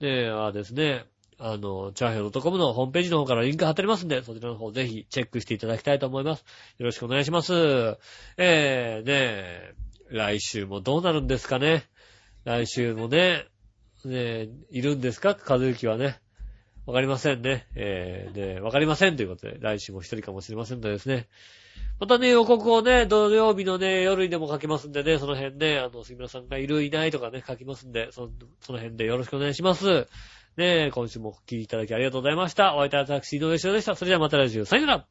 ね、あですね、あの、チャーヘイ .com のホームページの方からリンク貼ってありますんで、そちらの方ぜひチェックしていただきたいと思います。よろしくお願いします。えー、ね、来週もどうなるんですかね。来週もね、ねえ、いるんですか？和幸はね。わかりませんね。えー、ね、わかりませんということで、来週も一人かもしれませんのでですね。またね、予告をね、土曜日のね、夜にでも書きますんでね、その辺ね、あの、杉村さんがいる、いないとかね、書きますんで、そのその辺でよろしくお願いします。ねえ今週もお聞きいただきありがとうございました。お会いいたい私、井上翔でした。それではまた来週、さよなら